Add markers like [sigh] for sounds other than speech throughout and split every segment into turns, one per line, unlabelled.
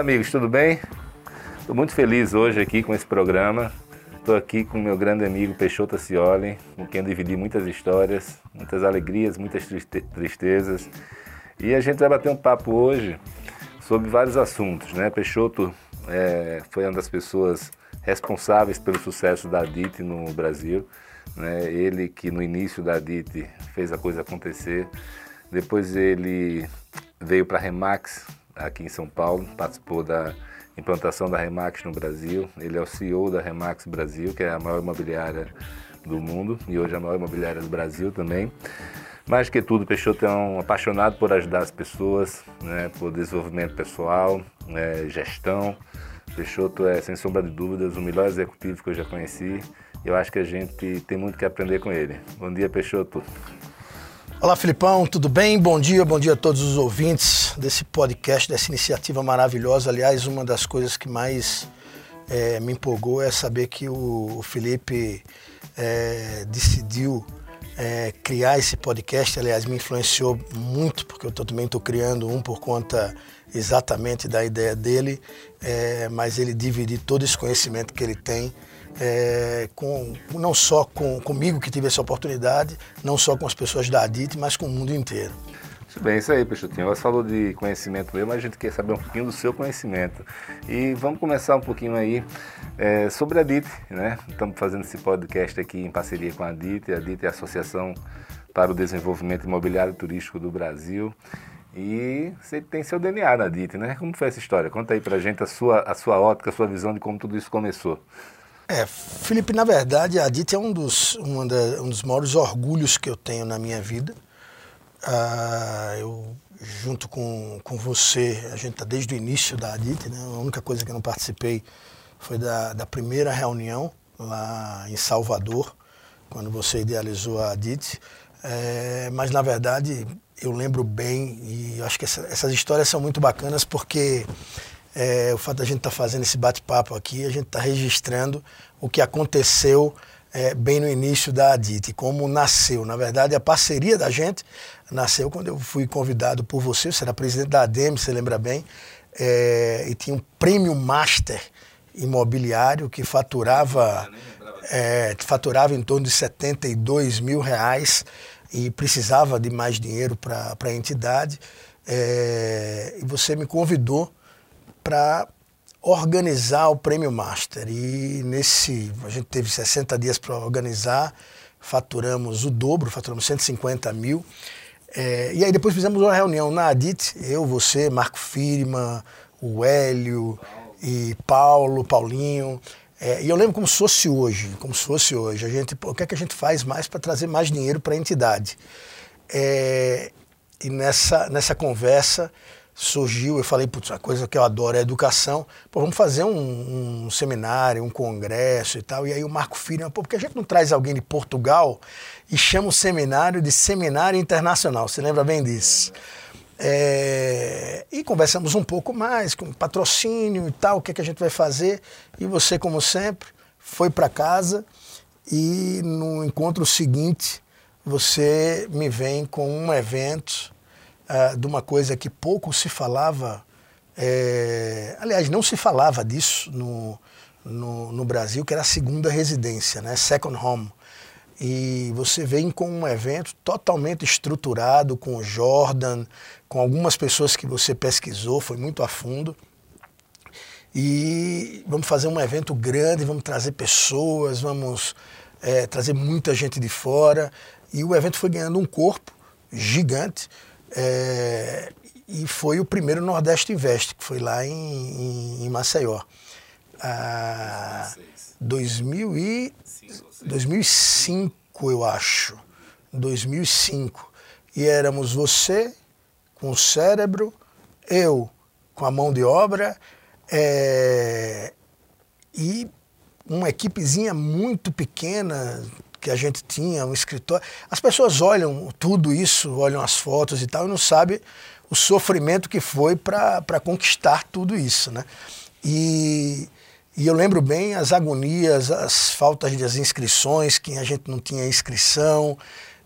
Amigos, tudo bem? Estou muito feliz hoje aqui com esse programa. Estou aqui com meu grande amigo Peixoto Cioli, com quem eu dividi muitas histórias, muitas alegrias, muitas tristezas. E a gente vai bater um papo hoje sobre vários assuntos. Né? Peixoto é, foi uma das pessoas responsáveis pelo sucesso da DIT no Brasil. Né? Ele que no início da DIT fez a coisa acontecer. Depois ele veio para a Remax, aqui em São Paulo, participou da implantação da Remax no Brasil. Ele é o CEO da Remax Brasil, que é a maior imobiliária do mundo e hoje a maior imobiliária do Brasil também. Mais que tudo, Peixoto é um apaixonado por ajudar as pessoas, né, por desenvolvimento pessoal, né, gestão. Peixoto é, sem sombra de dúvidas, o melhor executivo que eu já conheci. Eu acho que a gente tem muito que aprender com ele. Bom dia, Peixoto.
Olá, Filipão, tudo bem? Bom dia, bom dia a todos os ouvintes desse podcast, dessa iniciativa maravilhosa. Aliás, uma das coisas que mais é, me empolgou é saber que o, o Felipe é, decidiu é, criar esse podcast. Aliás, me influenciou muito, porque eu tô, também estou criando um por conta exatamente da ideia dele, é, mas ele dividir todo esse conhecimento que ele tem é, com, não só com, comigo que tive essa oportunidade, não só com as pessoas da ADIT, mas com o mundo inteiro.
Muito bem, isso aí, Peixotinho. Você falou de conhecimento mas a gente quer saber um pouquinho do seu conhecimento. E vamos começar um pouquinho aí é, sobre a DIT, né? Estamos fazendo esse podcast aqui em parceria com a DIT. A DIT é a Associação para o Desenvolvimento Imobiliário Turístico do Brasil. E você tem seu DNA na DIT, né? Como foi essa história? Conta aí pra gente a sua, a sua ótica, a sua visão de como tudo isso começou.
É, Felipe, na verdade, a DIT é um dos, um, da, um dos maiores orgulhos que eu tenho na minha vida. Ah, eu, junto com, com você, a gente está desde o início da DIT, né? A única coisa que eu não participei foi da, da primeira reunião lá em Salvador, quando você idealizou a DIT. É, mas, na verdade, eu lembro bem e acho que essa, essas histórias são muito bacanas porque é, o fato da gente estar tá fazendo esse bate-papo aqui, a gente está registrando o que aconteceu é, bem no início da ADIT, como nasceu. Na verdade, a parceria da gente nasceu quando eu fui convidado por você, você era presidente da ADEM, você lembra bem, é, e tinha um prêmio master imobiliário que faturava, é, faturava em torno de 72 mil reais e precisava de mais dinheiro para a entidade. É, e você me convidou para organizar o Prêmio Master. E nesse, a gente teve 60 dias para organizar, faturamos o dobro, faturamos 150 mil. É, e aí depois fizemos uma reunião na Adit, eu, você, Marco Firma, o Hélio e Paulo, Paulinho. É, e eu lembro como se fosse hoje, como se fosse hoje. A gente, o que é que a gente faz mais para trazer mais dinheiro para a entidade? É, e nessa, nessa conversa surgiu, eu falei, putz, a coisa que eu adoro é educação, pô, vamos fazer um, um, seminário, um congresso e tal. E aí o Marco Filho, pô, porque a gente não traz alguém de Portugal e chama o seminário de Seminário Internacional, você lembra bem disso? É, e conversamos um pouco mais com patrocínio e tal, o que, é que a gente vai fazer. E você, como sempre, foi para casa e no encontro seguinte você me vem com um evento uh, de uma coisa que pouco se falava, é, aliás, não se falava disso no, no, no, Brasil, que era a segunda residência, né? second home. E você vem com um evento totalmente estruturado, com o Jordan, com algumas pessoas que você pesquisou, foi muito a fundo. E vamos fazer um evento grande, vamos trazer pessoas, vamos é, trazer muita gente de fora. E o evento foi ganhando um corpo gigante. É, e foi o primeiro Nordeste Invest, que foi lá em, em, em Maceió. Ah, 2000 e 2005, eu acho. 2005. E éramos você com o cérebro, eu com a mão de obra é, e uma equipezinha muito pequena que a gente tinha, um escritório. As pessoas olham tudo isso, olham as fotos e tal, e não sabem o sofrimento que foi para conquistar tudo isso. Né? E, e eu lembro bem as agonias, as faltas das inscrições, que a gente não tinha inscrição,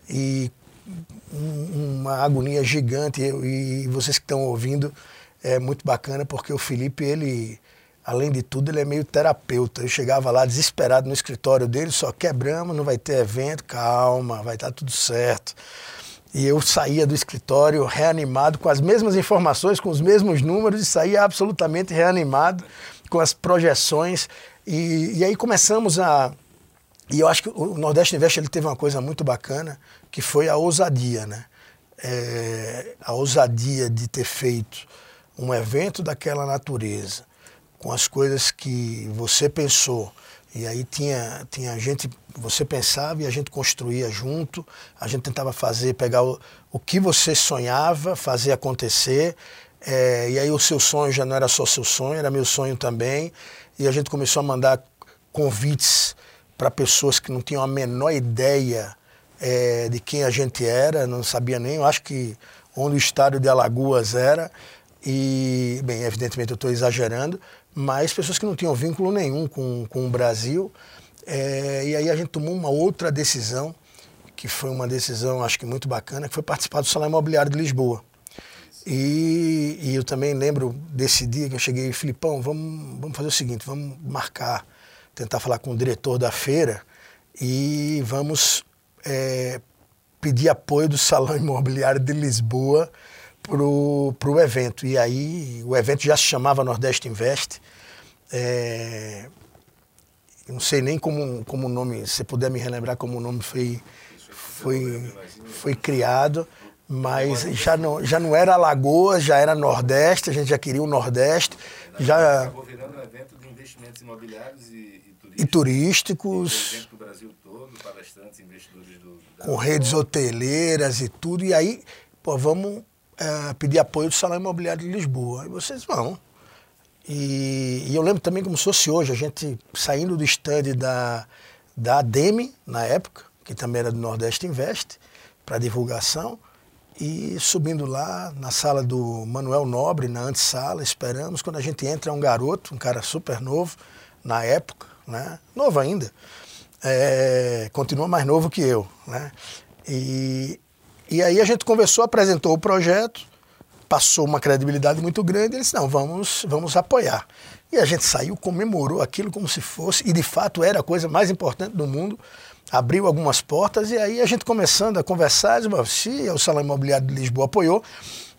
e uma agonia gigante. E, e vocês que estão ouvindo, é muito bacana, porque o Felipe, ele além de tudo, ele é meio terapeuta. Eu chegava lá desesperado no escritório dele, só quebramos, não vai ter evento, calma, vai estar tudo certo. E eu saía do escritório reanimado com as mesmas informações, com os mesmos números e saía absolutamente reanimado com as projeções. E, e aí começamos a. E eu acho que o Nordeste Invest ele teve uma coisa muito bacana, que foi a ousadia, né? É, a ousadia de ter feito um evento daquela natureza com as coisas que você pensou. E aí tinha, tinha gente, você pensava e a gente construía junto, a gente tentava fazer, pegar o, o que você sonhava, fazer acontecer. É, e aí o seu sonho já não era só seu sonho, era meu sonho também. E a gente começou a mandar convites para pessoas que não tinham a menor ideia é, de quem a gente era, não sabia nem, eu acho que onde o estádio de Alagoas era. E, bem, evidentemente eu estou exagerando, mas pessoas que não tinham vínculo nenhum com, com o Brasil. É, e aí a gente tomou uma outra decisão, que foi uma decisão, acho que muito bacana, que foi participar do Salão Imobiliário de Lisboa. E, e, eu também lembro desse dia que eu cheguei, Filipão, vamos, vamos fazer o seguinte, vamos marcar, tentar falar com o diretor da feira e vamos é, pedir apoio do Salão [laughs] Imobiliário de Lisboa pro, pro evento. E aí o evento já se chamava Nordeste Invest. É, não sei nem como, como o nome, se puder me relembrar como o nome foi, foi, foi criado, mas já não, já não era Alagoas, já era Nordeste, a gente já queria o Nordeste. Já,
acabou virando um evento de investimentos imobiliários e,
e turísticos.
E. Brasil todo, palestrantes, investidores do,
com redes hoteleiras e tudo. E aí, pô, vamos é, pedir apoio do Salão Imobiliário de Lisboa. E vocês vão. E, e, eu lembro também como se fosse hoje, a gente saindo do stand da, da ADEME, na época, que também era do Nordeste Invest, para divulgação, e subindo lá na sala do Manuel Nobre, na antessala, esperamos. Quando a gente entra, é um garoto, um cara super novo, na época, né? novo ainda, é, continua mais novo que eu. Né? E, e aí a gente conversou, apresentou o projeto, passou uma credibilidade muito grande, eles não, vamos, vamos apoiar. E a gente saiu, comemorou aquilo como se fosse, e de fato era a coisa mais importante do mundo, abriu algumas portas, e aí a gente começando a conversar, se o Salão Imobiliário de Lisboa apoiou,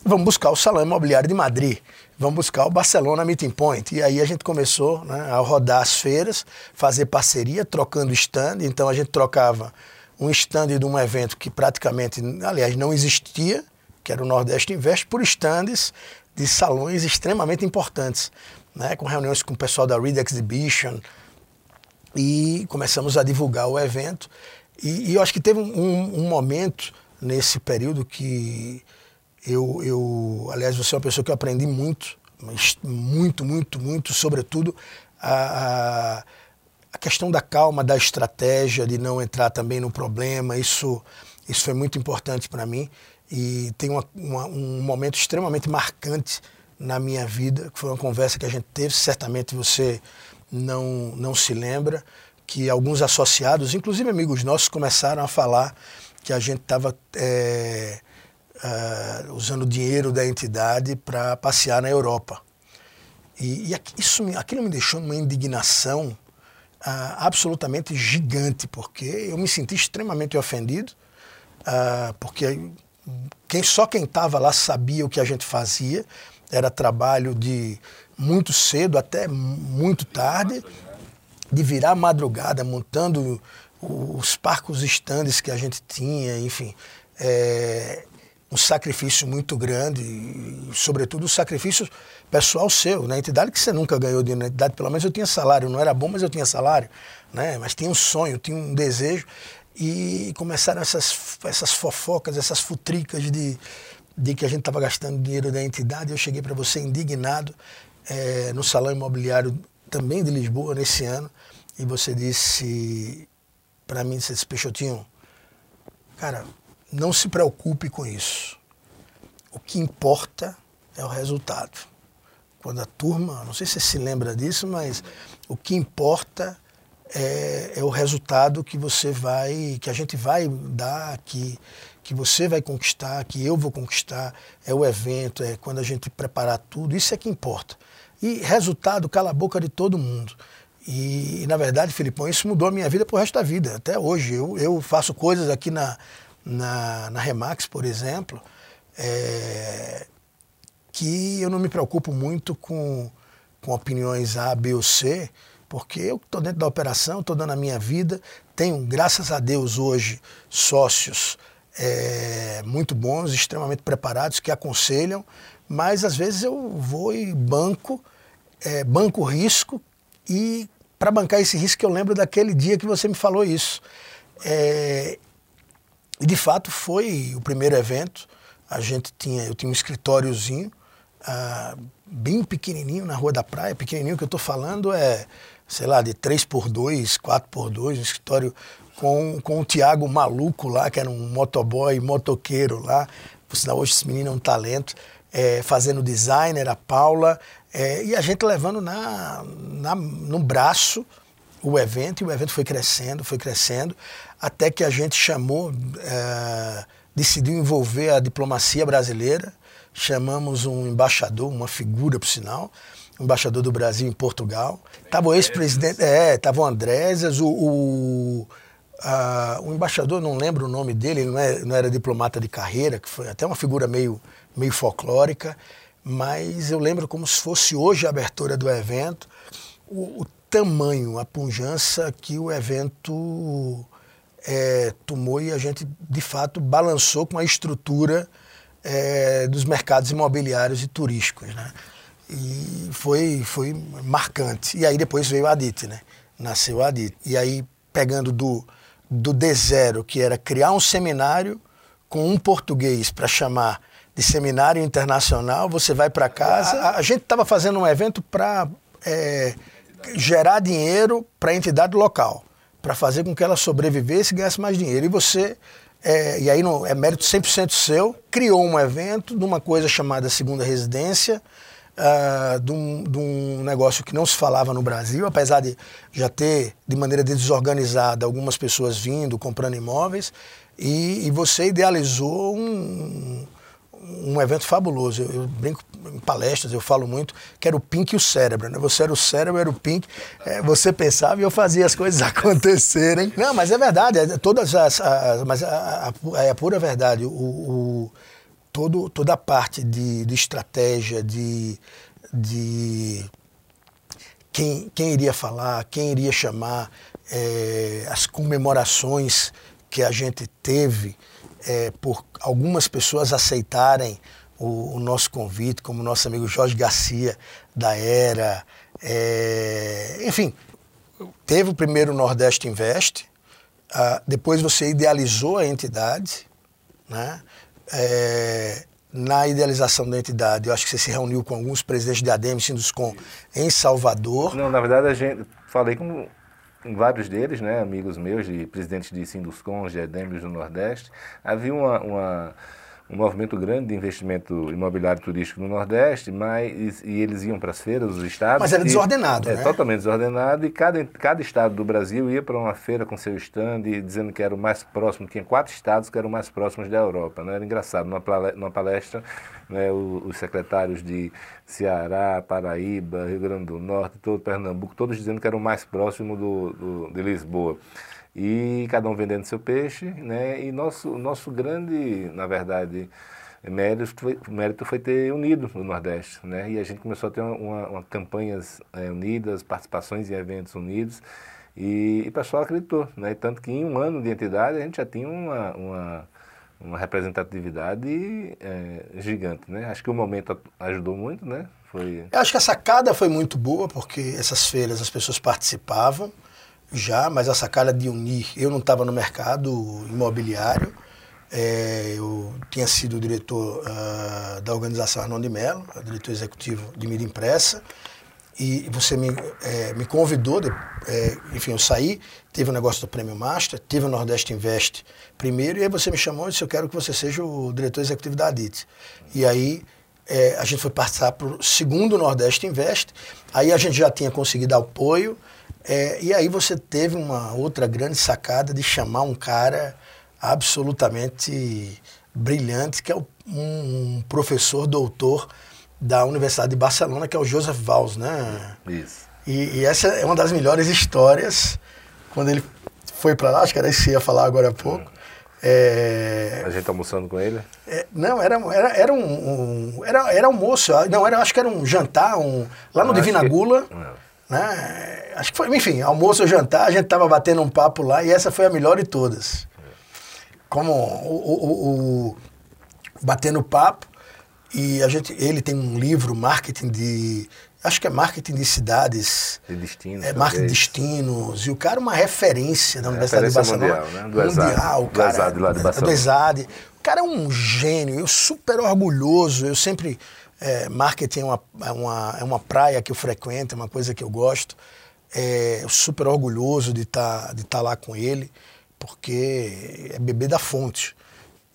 vamos buscar o Salão Imobiliário de Madrid, vamos buscar o Barcelona Meeting Point. E aí a gente começou né, a rodar as feiras, fazer parceria, trocando stand, então a gente trocava um stand de um evento que praticamente, aliás, não existia, que era o Nordeste Invest, por stands de salões extremamente importantes, né, com reuniões com o pessoal da Read Exhibition, e começamos a divulgar o evento. E, e eu acho que teve um, um, momento nesse período que eu, eu, aliás, você é uma pessoa que eu aprendi muito, muito, muito, muito, sobretudo a, a a questão da calma, da estratégia, de não entrar também no problema, isso, isso foi muito importante para mim. E tem uma, uma, um momento extremamente marcante na minha vida, que foi uma conversa que a gente teve, certamente você não, não se lembra, que alguns associados, inclusive amigos nossos, começaram a falar que a gente estava é, uh, usando dinheiro da entidade para passear na Europa. E, e isso, aquilo me deixou numa indignação ah, absolutamente gigante, porque eu me senti extremamente ofendido, ah, porque quem, só quem estava lá sabia o que a gente fazia, era trabalho de muito cedo até muito tarde, de virar madrugada montando os parcos estandes que a gente tinha, enfim. É, um sacrifício muito grande, e, sobretudo o sacrifício pessoal seu, na né? entidade que você nunca ganhou de na entidade, pelo menos eu tinha salário, não era bom, mas eu tinha salário, né? mas tinha um sonho, tinha um desejo, e começaram essas, essas fofocas, essas futricas de, de que a gente estava gastando dinheiro da entidade, eu cheguei para você indignado é, no Salão Imobiliário também de Lisboa nesse ano, e você disse para mim, você disse, Peixotinho, cara, não se preocupe com isso. O que importa é o resultado. Quando a turma, não sei se você se lembra disso, mas o que importa é, é, o resultado que você vai, que a gente vai dar, que, que você vai conquistar, que eu vou conquistar, é o evento, é quando a gente preparar tudo, isso é que importa. E resultado cala a boca de todo mundo. E, e na verdade, Filipão, isso mudou a minha vida pro resto da vida, até hoje. Eu, eu faço coisas aqui na, na, na Remax, por exemplo, é, que eu não me preocupo muito com, com opiniões A, B ou C, porque eu estou dentro da operação, estou dando a minha vida, tenho, graças a Deus, hoje, sócios é, muito bons, extremamente preparados, que aconselham, mas às vezes eu vou e banco, é, banco risco, e para bancar esse risco eu lembro daquele dia que você me falou isso. É, e de fato foi o primeiro evento. A gente tinha, eu tinha um escritóriozinho, ah, bem pequenininho na Rua da Praia. Pequenininho que eu estou falando é, sei lá, de 3 por 2 4 por 2 um escritório com, com o Tiago Maluco lá, que era um motoboy, motoqueiro lá. Por sinal, hoje esse menino é um talento. É, fazendo designer, a Paula, é, e a gente levando na, na, no braço o evento, e o evento foi crescendo, foi crescendo até que a gente chamou, é, decidiu envolver a diplomacia brasileira, chamamos um embaixador, uma figura, por sinal, um embaixador do Brasil em Portugal. Estava o ex-presidente, é, estava o Andrésias, o, o, o, embaixador, não lembro o nome dele, ele não, é, não era diplomata de carreira, que foi até uma figura meio, meio folclórica, mas eu lembro como se fosse hoje a abertura do evento, o, o tamanho, a pujança que o evento é, tomou e a gente, de fato, balançou com a estrutura é, dos mercados imobiliários e turísticos. Né? E foi, foi marcante. E aí depois veio a Adit, né? Nasceu a Adit. E aí, pegando do, do D0, que era criar um seminário com um português para chamar de seminário internacional, você vai para casa. A, a gente estava fazendo um evento para é, gerar dinheiro para a entidade local para fazer com que ela sobrevivesse e ganhasse mais dinheiro. E você, é, e aí não, é mérito 100% seu, criou um evento de uma coisa chamada Segunda Residência, uh, de, um, de, um, negócio que não se falava no Brasil, apesar de já ter, de maneira desorganizada, algumas pessoas vindo, comprando imóveis, e, e você idealizou um, um evento fabuloso. Eu, eu, brinco em palestras, eu falo muito que era o Pink e o cérebro. Né? Você era o cérebro, era o Pink. É, você pensava e eu fazia as coisas [laughs] acontecerem. Não, mas é verdade. É, todas as, as mas a, a, é a pura verdade. O, o, todo, toda a parte de, de estratégia, de, de quem, quem iria falar, quem iria chamar, é, as comemorações que a gente teve é, por algumas pessoas aceitarem o, o, nosso convite, como nosso amigo Jorge Garcia, da Era. É, enfim, teve o primeiro Nordeste Invest, ah, depois você idealizou a entidade, né? É, na idealização da entidade, eu acho que você se reuniu com alguns presidentes de ADEM, Sinduscom, em Salvador.
Não, na verdade, a gente falei com vários deles, né, amigos meus, de presidentes de Sinduscom, de do Nordeste, havia uma, uma, um movimento grande de investimento imobiliário turístico no Nordeste, mas e eles iam para as feiras dos estados.
Mas era desordenado,
e,
é, né?
É, totalmente desordenado, e cada, cada estado do Brasil ia para uma feira com seu stand, dizendo que era o mais próximo, tinha quatro estados que eram mais próximos da Europa. Né? Era engraçado, numa palestra, né, os secretários de Ceará, Paraíba, Rio Grande do Norte, todo Pernambuco, todos dizendo que era o mais próximo do, do, de Lisboa. E cada um vendendo seu peixe, né? E nosso, nosso grande, na verdade, mérito foi, mérito foi ter unido o Nordeste, né? E a gente começou a ter uma, uma, campanhas é, unidas, participações em eventos unidos, e, e o pessoal acreditou, né? Tanto que em um ano de entidade a gente já tinha uma, uma uma representatividade é, gigante, né? Acho que o momento ajudou muito, né?
Foi... Eu acho que a sacada foi muito boa, porque essas feiras as pessoas participavam já, mas a sacada de unir, eu não estava no mercado imobiliário, é, eu tinha sido diretor uh, da organização Arnon de Mello, diretor executivo de mídia impressa, e você me, é, me convidou, de, é, enfim, eu saí, teve o um negócio do Prêmio Master, teve o Nordeste Invest primeiro, e aí você me chamou e disse, eu quero que você seja o diretor executivo da ADIT. E aí é, a gente foi participar para o segundo Nordeste Invest, aí a gente já tinha conseguido apoio, é, e aí você teve uma outra grande sacada de chamar um cara absolutamente brilhante, que é um professor doutor da Universidade de Barcelona, que é o Joseph Valls, né?
Isso.
E, e essa é uma das melhores histórias, quando ele foi para lá, acho que era isso que ia falar agora há pouco.
É... A gente tá almoçando com ele?
É, não, era, era, era um, um, era, era almoço, não, era, acho que era um jantar, um, lá no Divina que... Gula. Né? Acho que foi, enfim, almoço ou jantar, a gente tava batendo um papo lá e essa foi a melhor de todas. Como o, o, o batendo papo, e a gente, ele tem um livro, marketing de. Acho que é marketing de cidades.
De destinos.
É, marketing de destinos. E o cara é uma referência da é, Universidade de Barcelona.
Mundial, né? Do mundial,
o cara,
do ESAD lá de
Barcelona. Do ESAD. O cara é um gênio, eu super orgulhoso. Eu sempre. É, marketing é uma, é, uma, é uma praia que eu frequento, é uma coisa que eu gosto. É, super orgulhoso de estar tá, de tá lá com ele, porque é bebê da fonte.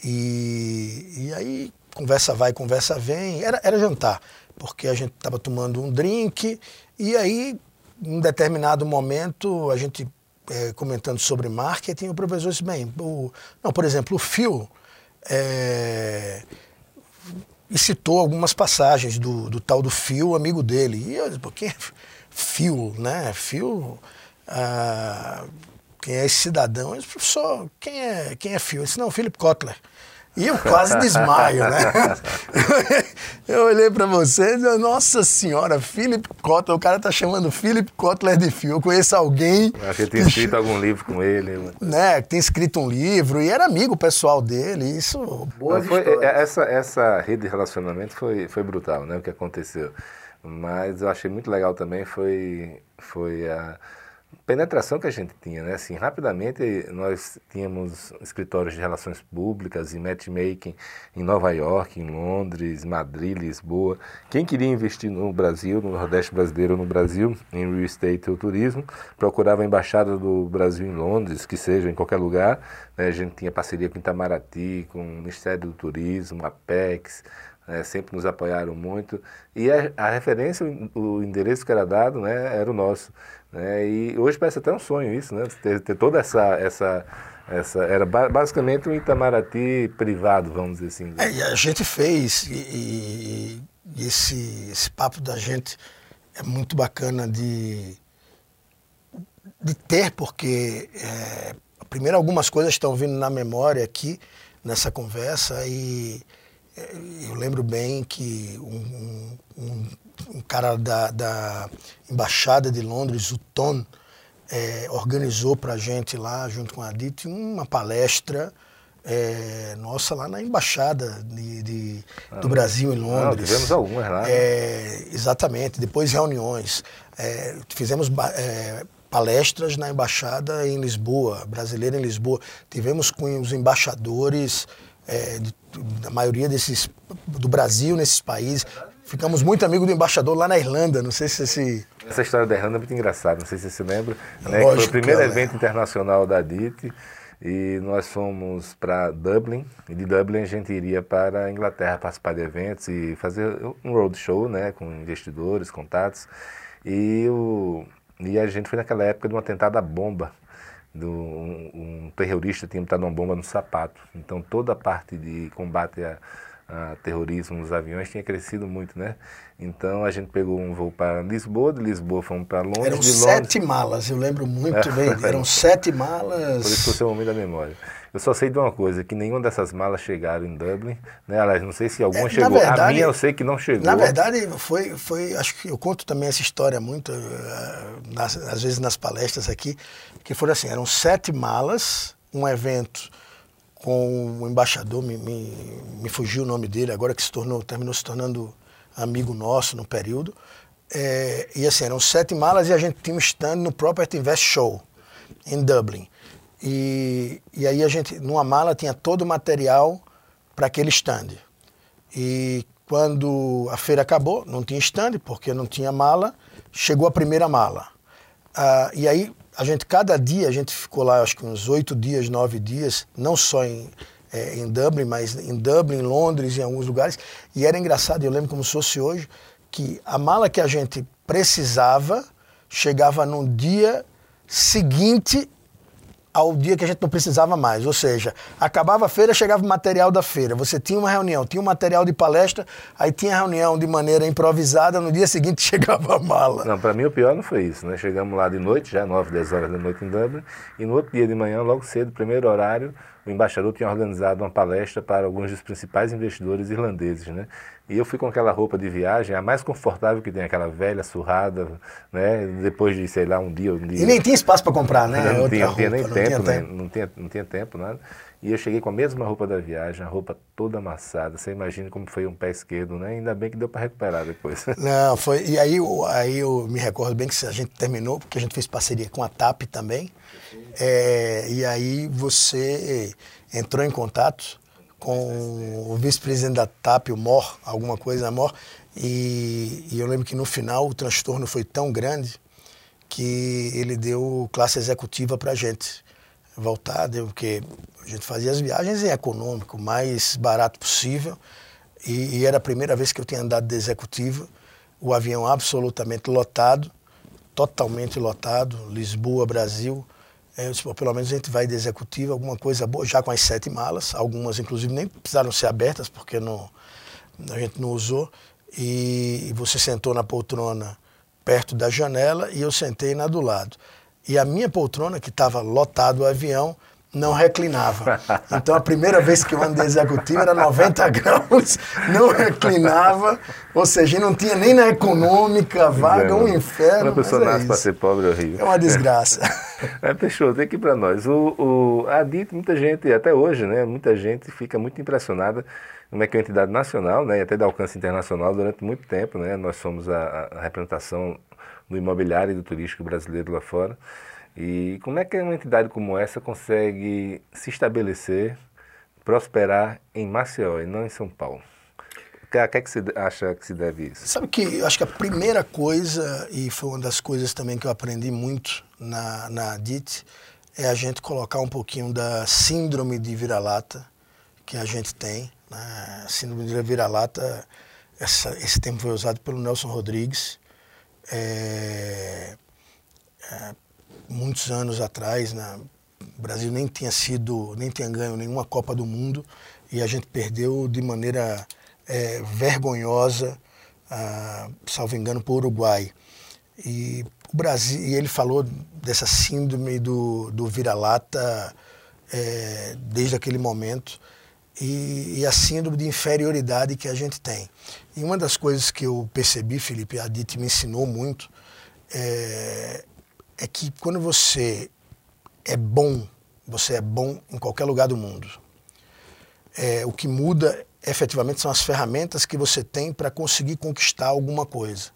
E, e aí conversa vai, conversa vem. Era, era jantar, porque a gente estava tomando um drink e aí, em determinado momento, a gente é, comentando sobre marketing, o professor disse, bem, o, não, por exemplo, o Phil é, e citou algumas passagens do, do tal do Phil, amigo dele. E eu disse, por que Phil, né? Phil... Ah, quem é esse cidadão? Eu disse, professor, quem é, quem é Phil? Eu disse, não, Philip Kotler. E eu quase desmaio, né? [laughs] eu olhei para você e disse, nossa senhora, Philip Kotler, o cara tá chamando Philip Kotler de Phil. Eu conheço alguém...
Acho que tem escrito algum livro com ele.
Né, tem escrito um livro e era amigo pessoal dele, isso...
Boa foi, essa, essa rede de relacionamento foi, foi brutal, né, o que aconteceu. Mas eu achei muito legal também foi, foi a penetração que a gente tinha, né? Assim, rapidamente nós tínhamos escritórios de relações públicas e matchmaking em Nova York, em Londres, Madrid, Lisboa. Quem queria investir no Brasil, no Nordeste brasileiro no Brasil, em real estate ou turismo, procurava a embaixada do Brasil em Londres, que seja em qualquer lugar. Né? A gente tinha parceria com Itamaraty, com o Ministério do Turismo, Apex, né, sempre nos apoiaram muito. E a, a, referência, o endereço que era dado, né, era o nosso. Né, e hoje parece até um sonho isso, né, ter, ter toda essa, essa, essa. Era basicamente um Itamaraty privado, vamos dizer assim.
É, e a gente fez, e, e esse, esse papo da gente é muito bacana de, de ter, porque. É, primeiro, algumas coisas estão vindo na memória aqui nessa conversa e eu lembro bem que um, um, um cara da, da, Embaixada de Londres, o Tom, é, organizou para a gente lá, junto com a DIT, uma palestra é, nossa lá na Embaixada de, de do ah, Brasil em Londres.
tivemos algumas lá. Né?
É, exatamente, depois reuniões. É, fizemos é, palestras na Embaixada em Lisboa, brasileira em Lisboa. Tivemos com os embaixadores é, de, da maioria desses do Brasil nesses países. Ficamos muito amigos do embaixador lá na Irlanda, não sei se esse...
Essa história da Irlanda é muito engraçada, não sei se você se lembra. Né, foi o primeiro evento internacional da DIT e nós fomos para Dublin, e de Dublin a gente iria para a Inglaterra participar de eventos e fazer um roadshow né, com investidores, contatos. E, o, e a gente foi naquela época de um atentado à bomba do, um, um, terrorista tinha botado uma bomba no sapato. Então toda a parte de combate a, a, terrorismo nos aviões tinha crescido muito, né? Então a gente pegou um voo para Lisboa, de Lisboa fomos para Londres.
Eram
de
Londres... sete malas, eu lembro muito [laughs] bem. Eram sete malas.
Por isso que você é um homem da memória. Eu só sei de uma coisa, que nenhuma dessas malas chegaram em Dublin. Né? Aliás, não sei se alguma é, chegou. Verdade, a minha eu sei que não chegou.
Na verdade, foi, foi. Acho que eu conto também essa história muito, uh, nas, às vezes nas palestras aqui, que foram assim, eram sete malas, um evento com o embaixador, me, me, me, fugiu o nome dele, agora que se tornou, terminou se tornando amigo nosso no período. É, e assim, eram sete malas e a gente tinha um stand no Property Invest Show, em Dublin. E, e aí a gente, numa mala, tinha todo o material para aquele stand. E quando a feira acabou, não tinha stand, porque não tinha mala, chegou a primeira mala. Ah, e aí a gente, cada dia, a gente ficou lá, acho que uns oito dias, nove dias, não só em, é, em Dublin, mas em Dublin, Londres, em alguns lugares. E era engraçado, eu lembro como se fosse hoje, que a mala que a gente precisava chegava no dia seguinte ao dia que a gente não precisava mais. Ou seja, acabava a feira, chegava o material da feira. Você tinha uma reunião, tinha um material de palestra, aí tinha reunião de maneira improvisada, no dia seguinte [laughs] chegava a mala.
Não, para mim o pior não foi isso. Né? Chegamos lá de noite, já 9, 10 horas da noite em Dublin, e no outro dia de manhã, logo cedo, primeiro horário, o embaixador tinha organizado uma palestra para alguns dos principais investidores irlandeses, né? E eu fui com aquela roupa de viagem, a mais confortável que tem, aquela velha, surrada, né? Depois de, sei lá, um dia, um dia.
E nem tinha espaço para comprar, né?
Não, [laughs] não tinha, roupa, nem não tempo, tinha né? Tempo. Não tinha, não tinha tempo, nada. E eu cheguei com a mesma roupa da viagem, a roupa toda amassada. Você imagina como foi um pé esquerdo, né? Ainda bem que deu para recuperar depois. [laughs]
Não, foi. E aí, aí eu me recordo bem que a gente terminou, porque a gente fez parceria com a TAP também. É, e aí você entrou em contato com o vice-presidente da TAP, o MOR, alguma coisa MOR, e, e, eu lembro que no final o transtorno foi tão grande que ele deu classe executiva para a gente voltar, deu, porque a gente fazia as viagens em econômico, o mais barato possível, e, e era a primeira vez que eu tinha andado de executiva, o avião absolutamente lotado, totalmente lotado, Lisboa, Brasil, eu disse, pelo menos a gente vai de executiva, alguma coisa boa, já com as sete malas, algumas inclusive nem precisaram ser abertas porque não, a gente não usou. E, e você sentou na poltrona perto da janela e eu sentei na do lado. E a minha poltrona, que estava lotado o avião, não reclinava. Então a primeira vez que eu andei executivo era 90 graus, não reclinava, ou seja, não tinha nem na econômica, vaga, um inferno. Quando
a pessoa é nasce para ser pobre é horrível.
É uma desgraça. [laughs]
É, Peixoto, aqui para nós. O, o, a DIT, muita gente, até hoje, né, muita gente fica muito impressionada como é que é uma entidade nacional, né, e até de alcance internacional durante muito tempo, né, nós somos a, a representação do imobiliário e do turístico brasileiro lá fora. E como é que uma entidade como essa consegue se estabelecer, prosperar em Maceió e não em São Paulo? O que é que você acha que se deve isso?
Sabe que eu acho que a primeira coisa, e foi uma das coisas também que eu aprendi muito na, na DIT, é a gente colocar um pouquinho da síndrome de vira-lata que a gente tem. Né? Síndrome de vira-lata, esse termo foi usado pelo Nelson Rodrigues. É, é, muitos anos atrás, na, o Brasil nem tinha sido, nem tinha ganho nenhuma Copa do Mundo e a gente perdeu de maneira é, vergonhosa, ah, salvo engano, para o Uruguai. E o Brasil, e ele falou dessa síndrome do, do vira-lata é, desde aquele momento e, e, a síndrome de inferioridade que a gente tem. E uma das coisas que eu percebi, Felipe, a Dite me ensinou muito, é, é que quando você é bom, você é bom em qualquer lugar do mundo. É, o que muda efetivamente são as ferramentas que você tem para conseguir conquistar alguma coisa.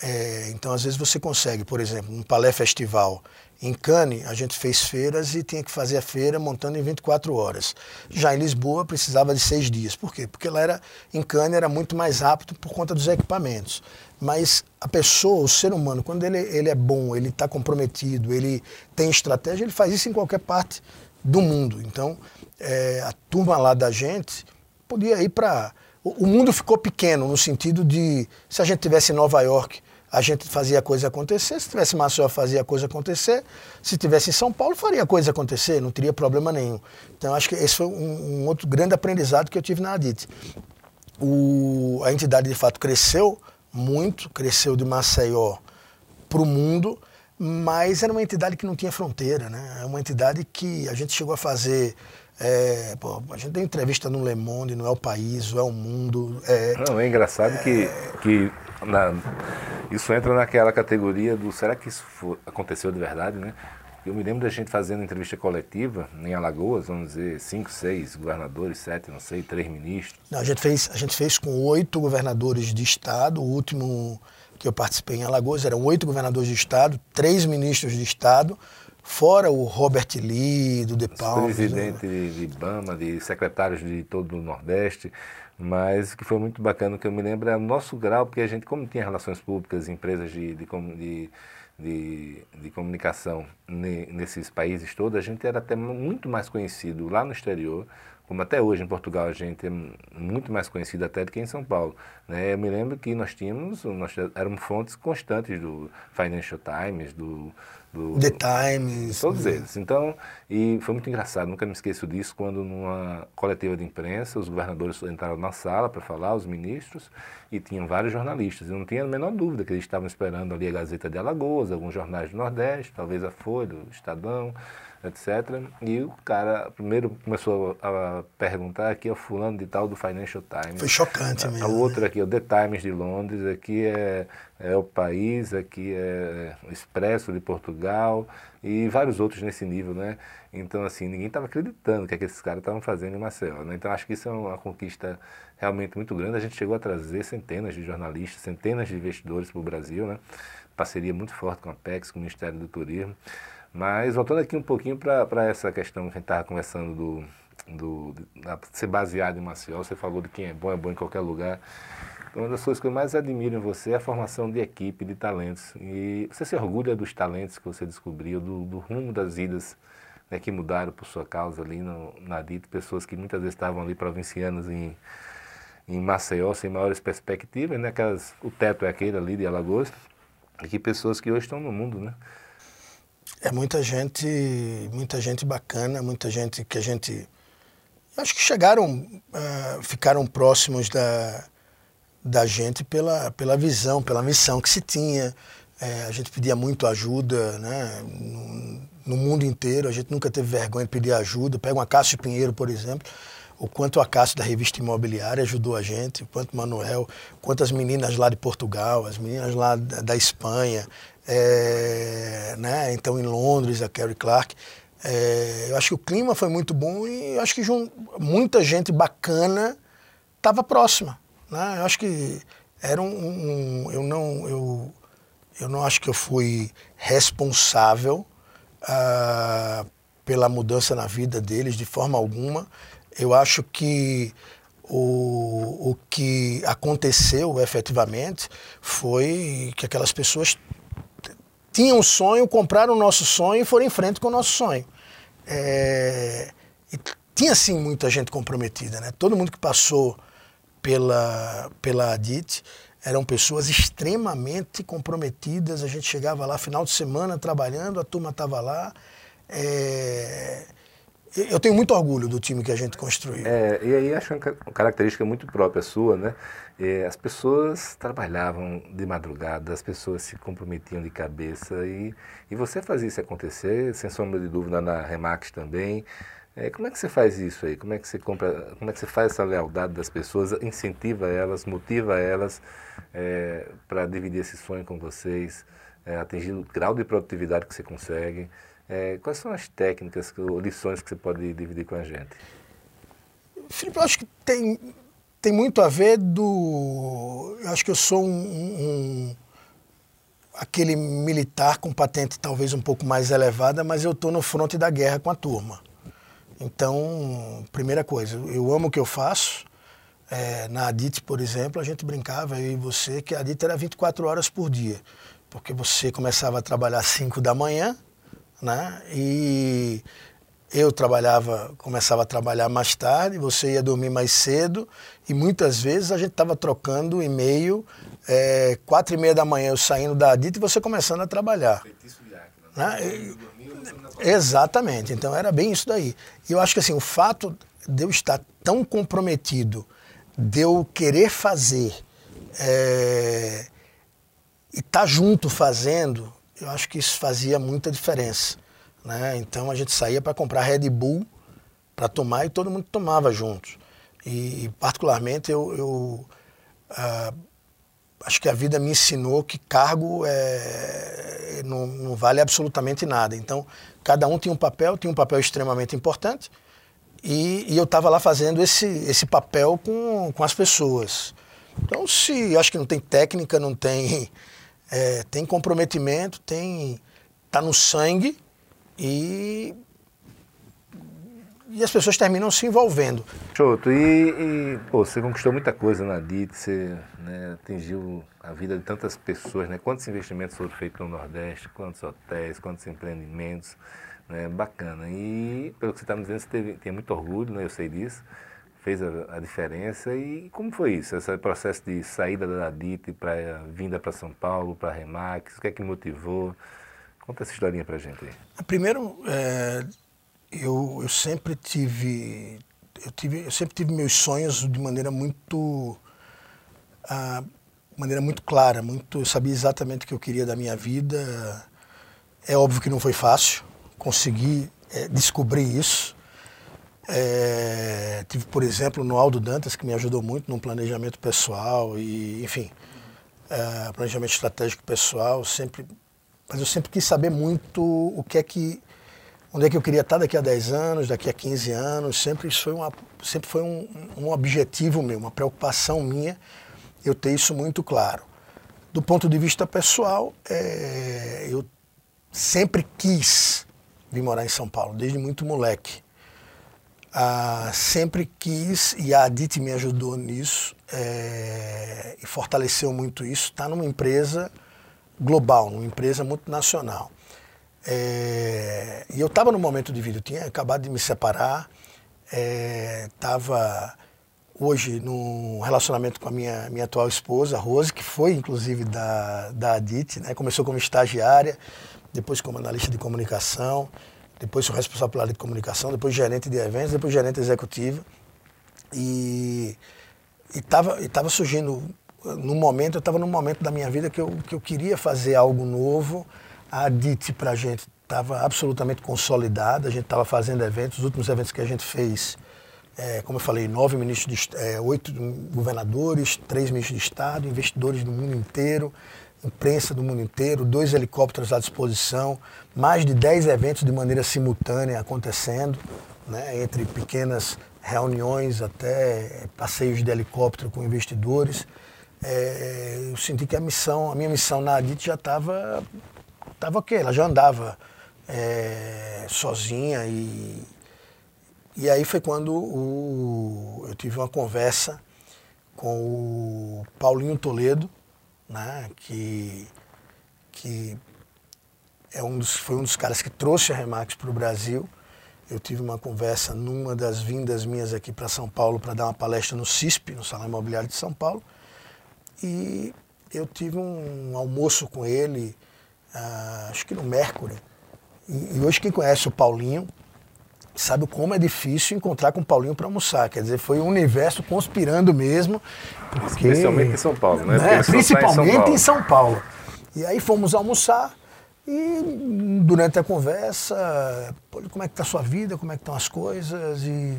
É, então, às vezes você consegue, por exemplo, no Palais Festival, em Cannes, a gente fez feiras e tinha que fazer a feira montando em 24 horas. Já em Lisboa, precisava de seis dias. Por quê? Porque lá era, em Cannes era muito mais rápido por conta dos equipamentos. Mas a pessoa, o ser humano, quando ele, ele é bom, ele está comprometido, ele tem estratégia, ele faz isso em qualquer parte do mundo. Então, é, a turma lá da gente podia ir para. O, o mundo ficou pequeno no sentido de se a gente tivesse em Nova York a gente fazia a coisa acontecer. Se tivesse Maceió, fazia a coisa acontecer. Se tivesse em São Paulo, faria a coisa acontecer, não teria problema nenhum. Então, acho que esse foi um, um outro grande aprendizado que eu tive na ADIT. O, a entidade, de fato, cresceu muito, cresceu de Maceió para o mundo, mas era uma entidade que não tinha fronteira, né? É uma entidade que a gente chegou a fazer é, pô, a gente tem entrevista no Le Monde, no El País, no El Mundo.
É, não, é engraçado é, que, que na, isso entra naquela categoria do será que isso aconteceu de verdade, né? Eu me lembro da gente fazendo entrevista coletiva em Alagoas, vamos dizer, cinco, seis governadores, sete, não sei, três ministros.
Não, a, gente fez, a gente fez com oito governadores de estado, o último que eu participei em Alagoas eram oito governadores de estado, três ministros de estado, fora o Robert Lee, do DePaul.
Presidente né? de IBAMA, de secretários de todo o Nordeste. Mas o que foi muito bacana, que eu me lembro, é o nosso grau, porque a gente, como tinha relações públicas, empresas de, de, de de, de comunicação ne, nesses países todos, a gente era até muito mais conhecido lá no exterior, como até hoje em Portugal a gente é muito mais conhecido até do que em São Paulo. Né? Eu me lembro que nós tínhamos, nós éramos fontes constantes do Financial Times, do, do
The Times.
Todos eles. Então, e foi muito engraçado, nunca me esqueço disso, quando numa coletiva de imprensa, os governadores entraram na sala para falar, os ministros, e tinham vários jornalistas. Eu não tinha a menor dúvida que eles estavam esperando ali a Gazeta de Alagoas, alguns jornais do Nordeste, talvez a Folha, o Estadão, etc. E o cara primeiro começou a perguntar aqui é o fulano de tal do Financial Times.
Foi chocante mesmo.
O outro aqui é o The Times de Londres, aqui é, é o País, aqui é o Expresso de Portugal e vários outros nesse nível, né? Então, assim, ninguém estava acreditando que, é que esses caras estavam fazendo em Maceió, né? Então, acho que isso é uma conquista realmente muito grande. A gente chegou a trazer centenas de jornalistas, centenas de investidores para o Brasil, né? Parceria muito forte com a PEX, com o Ministério do Turismo. Mas voltando aqui um pouquinho para essa questão que a gente estava conversando do, do, de ser baseado em Maceió, você falou de quem é bom, é bom em qualquer lugar. Uma das coisas que eu mais admiro em você é a formação de equipe, de talentos. E você se orgulha dos talentos que você descobriu, do, do rumo das vidas né, que mudaram por sua causa ali no, na DIT, pessoas que muitas vezes estavam ali provincianas em, em Maceió, sem maiores perspectivas, né? Aquelas, o teto é aquele ali de Alagoas, e que pessoas que hoje estão no mundo, né?
É muita gente, muita gente bacana, muita gente que a gente acho que chegaram, uh, ficaram próximos da, da gente pela, pela visão, pela missão que se tinha. É, a gente pedia muito ajuda, né? No, no, mundo inteiro, a gente nunca teve vergonha de pedir ajuda. Pega uma Cássio Pinheiro, por exemplo, o quanto a Cássio da revista imobiliária ajudou a gente, o quanto Manuel, quantas meninas lá de Portugal, as meninas lá da, da Espanha, é, né? então em Londres, a Kerry Clark. É, eu acho que o clima foi muito bom e acho que muita gente bacana estava próxima. Né? Eu acho que era um, um, eu não eu, eu não acho que eu fui responsável ah, pela mudança na vida deles de forma alguma. Eu acho que o, o que aconteceu efetivamente foi que aquelas pessoas tinham um sonho, compraram o nosso sonho e foram em frente com o nosso sonho. É, e tinha sim muita gente comprometida, né? Todo mundo que passou pela, pela ADIT eram pessoas extremamente comprometidas. A gente chegava lá final de semana trabalhando, a turma estava lá. É, eu tenho muito orgulho do time que a gente construiu.
É, e aí acho uma característica muito própria sua, né? É, as pessoas trabalhavam de madrugada, as pessoas se comprometiam de cabeça e, e você fazia isso acontecer, sem sombra de dúvida na Remax também. É, como é que você faz isso aí? Como é que você compra, como é que você faz essa lealdade das pessoas, incentiva elas, motiva elas é, para dividir esse sonho com vocês, atingir o grau de produtividade que você consegue? Quais são as técnicas ou lições que você pode dividir com a gente?
Felipe, eu acho que tem, tem muito a ver do. Eu acho que eu sou um, um aquele militar com patente talvez um pouco mais elevada, mas eu estou no fronte da guerra com a turma. Então, primeira coisa, eu amo o que eu faço. É, na Adit, por exemplo, a gente brincava, eu e você, que a Adit era 24 horas por dia. Porque você começava a trabalhar às 5 da manhã, né? E eu trabalhava, começava a trabalhar mais tarde, você ia dormir mais cedo e muitas vezes a gente estava trocando e-mail é, quatro e meia da manhã eu saindo da Adita e você começando a trabalhar. Né? E, exatamente, então era bem isso daí. E eu acho que assim, o fato de eu estar tão comprometido, de eu querer fazer é, e estar tá junto fazendo, eu acho que isso fazia muita diferença. Né? Então a gente saía para comprar Red Bull para tomar e todo mundo tomava junto. E, particularmente eu, eu ah, acho que a vida me ensinou que cargo é, não, não vale absolutamente nada. Então, cada um tinha um papel, tinha um papel extremamente importante, e, e eu estava lá fazendo esse, esse papel com, com as pessoas. Então, se acho que não tem técnica, não tem, [laughs] é, tem comprometimento, tem tá no sangue e e as pessoas terminam se envolvendo.
Choto, e, e pô, você conquistou muita coisa na DIT, você né, atingiu a vida de tantas pessoas, né? Quantos investimentos foram feitos no Nordeste, quantos hotéis, quantos empreendimentos, né? Bacana. E pelo que você está me dizendo, você teve, tem muito orgulho, né? Eu sei disso. Fez a, a diferença. E como foi isso? Esse processo de saída da DIT para vinda para São Paulo, para a Remax, o que é que motivou? Conta essa historinha para gente aí.
Primeiro, é, eu, eu sempre tive eu tive eu sempre tive meus sonhos de maneira muito ah, maneira muito clara muito eu sabia exatamente o que eu queria da minha vida. É óbvio que não foi fácil conseguir é, descobrir isso. É, tive por exemplo no Aldo Dantas que me ajudou muito no planejamento pessoal e enfim é, planejamento estratégico pessoal sempre mas eu sempre quis saber muito o que é que onde é que eu queria estar daqui a 10 anos, daqui a 15 anos, sempre isso foi, uma, sempre foi um, um objetivo meu, uma preocupação minha, eu ter isso muito claro. Do ponto de vista pessoal, é, eu sempre quis vir morar em São Paulo, desde muito moleque. Ah, sempre quis, e a Adit me ajudou nisso, é, e fortaleceu muito isso, estar tá numa empresa global, numa empresa multinacional. É, e eu estava no momento de vida, eu tinha acabado de me separar, estava é, hoje num relacionamento com a minha, minha atual esposa, Rose, que foi inclusive da, da Adit, né? começou como estagiária, depois como analista de comunicação, depois sou responsável pela área de comunicação, depois gerente de eventos, depois gerente executivo. E estava e tava surgindo, no momento, eu estava num momento da minha vida que eu, que eu queria fazer algo novo, a DIT para a gente estava absolutamente consolidada, a gente estava fazendo eventos, os últimos eventos que a gente fez, é, como eu falei, nove ministros, de, é, oito governadores, três ministros de Estado, investidores do mundo inteiro, imprensa do mundo inteiro, dois helicópteros à disposição, mais de dez eventos de maneira simultânea acontecendo, né, entre pequenas reuniões até passeios de helicóptero com investidores. É, eu senti que a missão, a minha missão na ADIT já estava estava ok, ela já andava é, sozinha e, e aí foi quando o, eu tive uma conversa com o Paulinho Toledo, né, que, que é um dos, foi um dos caras que trouxe a Remax para o Brasil. Eu tive uma conversa numa das vindas minhas aqui para São Paulo para dar uma palestra no CISP, no Salão Imobiliário de São Paulo. E eu tive um almoço com ele ah, acho que no Mercury. E, e, hoje quem conhece o Paulinho sabe como é difícil encontrar com o Paulinho para almoçar. Quer dizer, foi um universo conspirando mesmo.
Porque, Especialmente em São Paulo, né?
né? Principalmente em São, em São Paulo. E aí fomos almoçar e durante a conversa, como é que está a sua vida, como é que estão as coisas e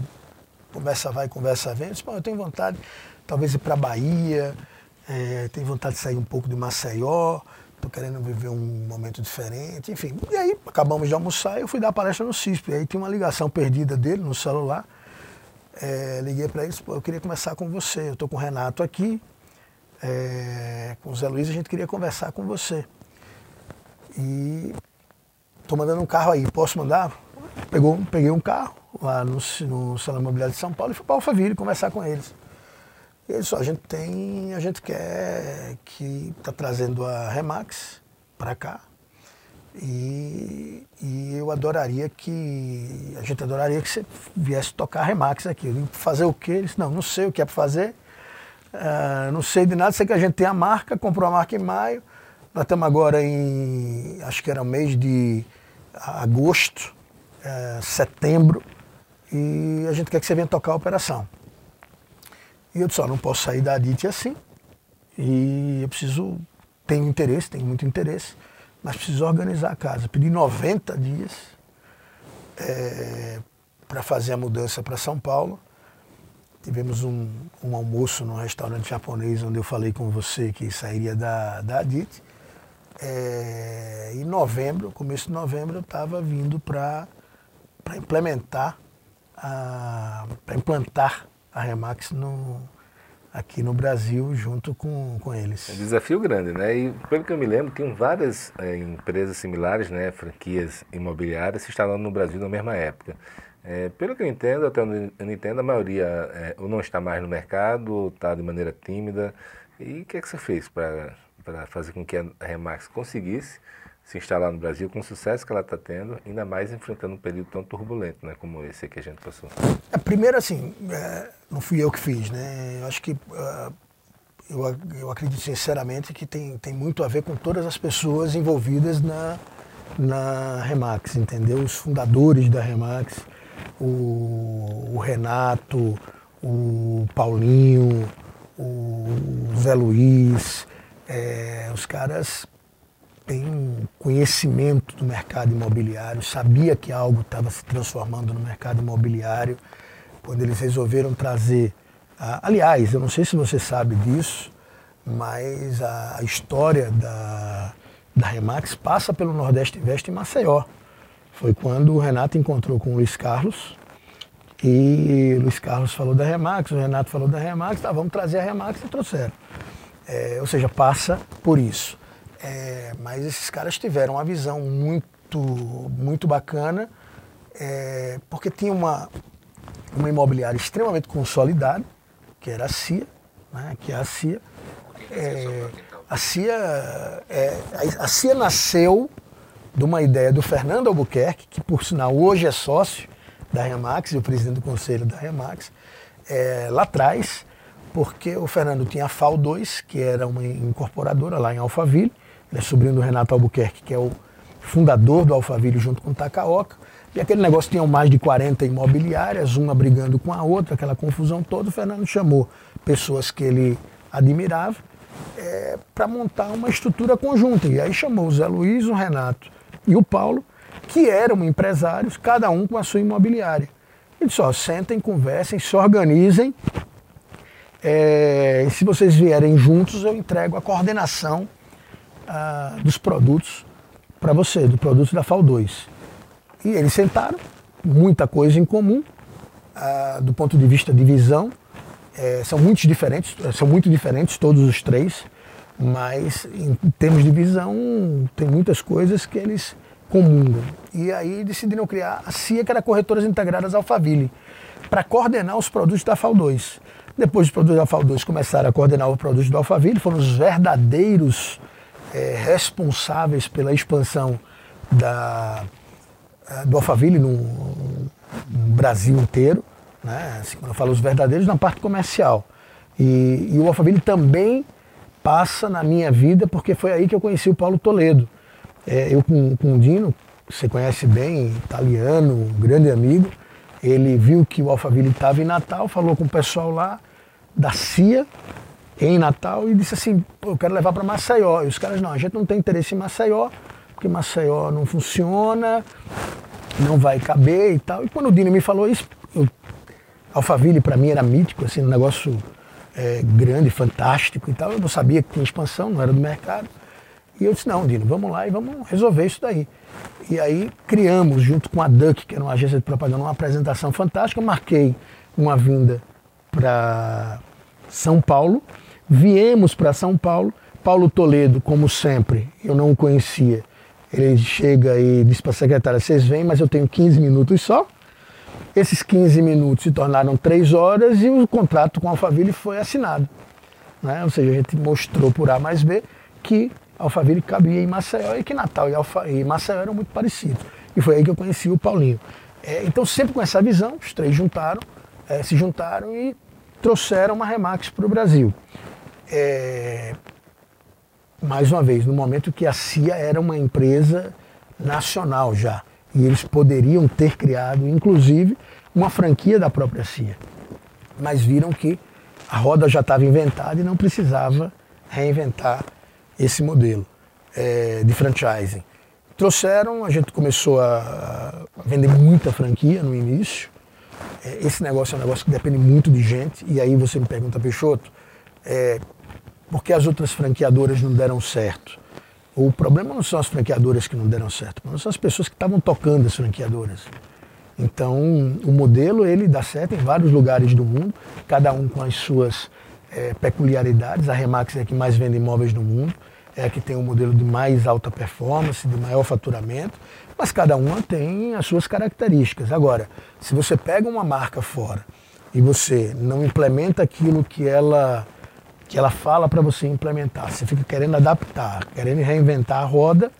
conversa vai, conversa vem. Eu disse, eu tenho vontade talvez ir para a Bahia, é, tenho vontade de sair um pouco de Maceió, tô querendo viver um momento diferente, enfim. E aí acabamos de almoçar e eu fui dar palestra no CISP. E aí tinha uma ligação perdida dele no celular. É, liguei para ele eu queria conversar com você. Eu estou com o Renato aqui, é, com o Zé Luiz, a gente queria conversar com você. E estou mandando um carro aí, posso mandar? Pegou, peguei um carro lá no, no Salão Imobiliário de São Paulo e fui para Alphaville conversar com eles. Ele disse, a gente tem, a gente quer que está trazendo a Remax para cá. E, e, eu adoraria que, a gente adoraria que você viesse tocar a Remax aqui. Eu fazer o quê? Ele disse, não, não sei o que é para fazer, uh, não sei de nada, sei que a gente tem a marca, comprou a marca em maio, nós estamos agora em, acho que era o mês de agosto, uh, setembro, e a gente quer que você venha tocar a operação. E eu disse, ó, não posso sair da Adit assim. E eu preciso, tenho interesse, tenho muito interesse, mas preciso organizar a casa. Pedi 90 dias é, para fazer a mudança para São Paulo. Tivemos um, um, almoço num restaurante japonês onde eu falei com você que sairia da, da Adit. É, em novembro, começo de novembro, eu estava vindo para implementar, para implantar a Remax no, aqui no Brasil junto com, com eles.
É um desafio grande, né? E pelo que eu me lembro, tem várias é, empresas similares, né, franquias imobiliárias se instalando no Brasil na mesma época. É, pelo que eu entendo, até onde eu entendo, a maioria é, ou não está mais no mercado, ou está de maneira tímida. E o que é que você fez para fazer com que a Remax conseguisse se instalar no Brasil com o sucesso que ela está tendo, ainda mais enfrentando um período tão turbulento né, como esse que a gente passou?
É, primeiro, assim, é, não fui eu que fiz, né? Eu acho que uh, eu, eu acredito sinceramente que tem, tem muito a ver com todas as pessoas envolvidas na, na Remax, entendeu? Os fundadores da Remax, o, o Renato, o Paulinho, o Zé Luiz, é, os caras têm conhecimento do mercado imobiliário, sabia que algo estava se transformando no mercado imobiliário, quando eles resolveram trazer. aliás, eu não sei se você sabe disso, mas a, a história da, da Remax passa pelo Nordeste Invest em Maceió. Foi quando o Renato encontrou com o Luiz Carlos e Luiz Carlos falou da Remax, o Renato falou da Remax, tá, vamos trazer a Remax e trouxeram. É, ou seja, passa por isso. É, mas esses caras tiveram uma visão muito, muito bacana, é, porque tinha uma, uma imobiliária extremamente consolidada, que era a CIA, né, que é a CIA. É, a CIA, é, a CIA nasceu de uma ideia do Fernando Albuquerque, que por sinal hoje é sócio da Remax e o presidente do conselho da Remax, é, lá atrás, porque o Fernando tinha a FAO 2, que era uma incorporadora lá em Alphaville, ele é sobrinho do Renato Albuquerque, que é o fundador do Alphaville junto com o Takaoka, e aquele negócio tinha mais de 40 imobiliárias, uma brigando com a outra, aquela confusão toda, o Fernando chamou pessoas que ele admirava é, para montar uma estrutura conjunta. E aí chamou o Zé Luiz, o Renato e o Paulo, que eram empresários, cada um com a sua imobiliária. Ele disse, ó, sentem, conversem, se organizem. É, e se vocês vierem juntos, eu entrego a coordenação ah, dos produtos para você, do produto da FAO2. E eles sentaram, muita coisa em comum, ah, do ponto de vista de visão. É, são muito diferentes, são muito diferentes todos os três, mas em termos de visão tem muitas coisas que eles comungam. E aí decidiram criar a CIA, que era Corretoras Integradas Alphaville, para coordenar os produtos da FAO2. Depois os produtos da FAO2 começaram a coordenar os produtos do Alphaville, foram os verdadeiros é, responsáveis pela expansão da, é, do Alphaville no, no, Brasil inteiro. Né? Assim, quando eu falo os verdadeiros, na parte comercial. E, e o Alphaville também passa na minha vida, porque foi aí que eu conheci o Paulo Toledo. É, eu com, com o Dino, você conhece bem, italiano, um grande amigo, ele viu que o Alphaville estava em Natal, falou com o pessoal lá da CIA em Natal e disse assim, eu quero levar para Maceió. E os caras, não, a gente não tem interesse em Maceió, porque Maceió não funciona, não vai caber e tal. E quando o Dino me falou isso, eu, Alphaville para mim era mítico, assim, um negócio é, grande, fantástico e tal. Eu não sabia que tinha expansão, não era do mercado. E eu disse, não, Dino, vamos lá e vamos resolver isso daí. E aí criamos, junto com a Duck, que era uma agência de propaganda, uma apresentação fantástica. Eu marquei uma vinda para São Paulo. Viemos para São Paulo. Paulo Toledo, como sempre, eu não o conhecia. Ele chega e diz para a secretária: vocês vêm, mas eu tenho 15 minutos só. Esses 15 minutos se tornaram 3 horas e o contrato com a Alphaville foi assinado. Né? Ou seja, a gente mostrou por A mais B que Alphaville cabia em Maceió e que Natal e, Alfa, e Maceió eram muito parecidos. E foi aí que eu conheci o Paulinho. É, então, sempre com essa visão, os três juntaram, é, se juntaram e trouxeram uma Remax para o Brasil. É, mais uma vez, no momento que a CIA era uma empresa nacional já, e eles poderiam ter criado, inclusive, uma franquia da própria CIA. Mas viram que a roda já estava inventada e não precisava reinventar esse modelo é, de franchising. Trouxeram, a gente começou a, vender muita franquia no início. É, esse negócio é um negócio que depende muito de gente. E aí você me pergunta, Peixoto, é, por que as outras franqueadoras não deram certo? O problema não são as franqueadoras que não deram certo, mas são as pessoas que estavam tocando as franqueadoras. Então, o modelo ele dá certo em vários lugares do mundo, cada um com as suas é, peculiaridades. A Remax é a que mais vende imóveis no mundo, é a que tem um modelo de mais alta performance, de maior faturamento, mas cada uma tem as suas características. Agora, se você pega uma marca fora e você não implementa aquilo que ela que ela fala para você implementar, você fica querendo adaptar, querendo reinventar a roda,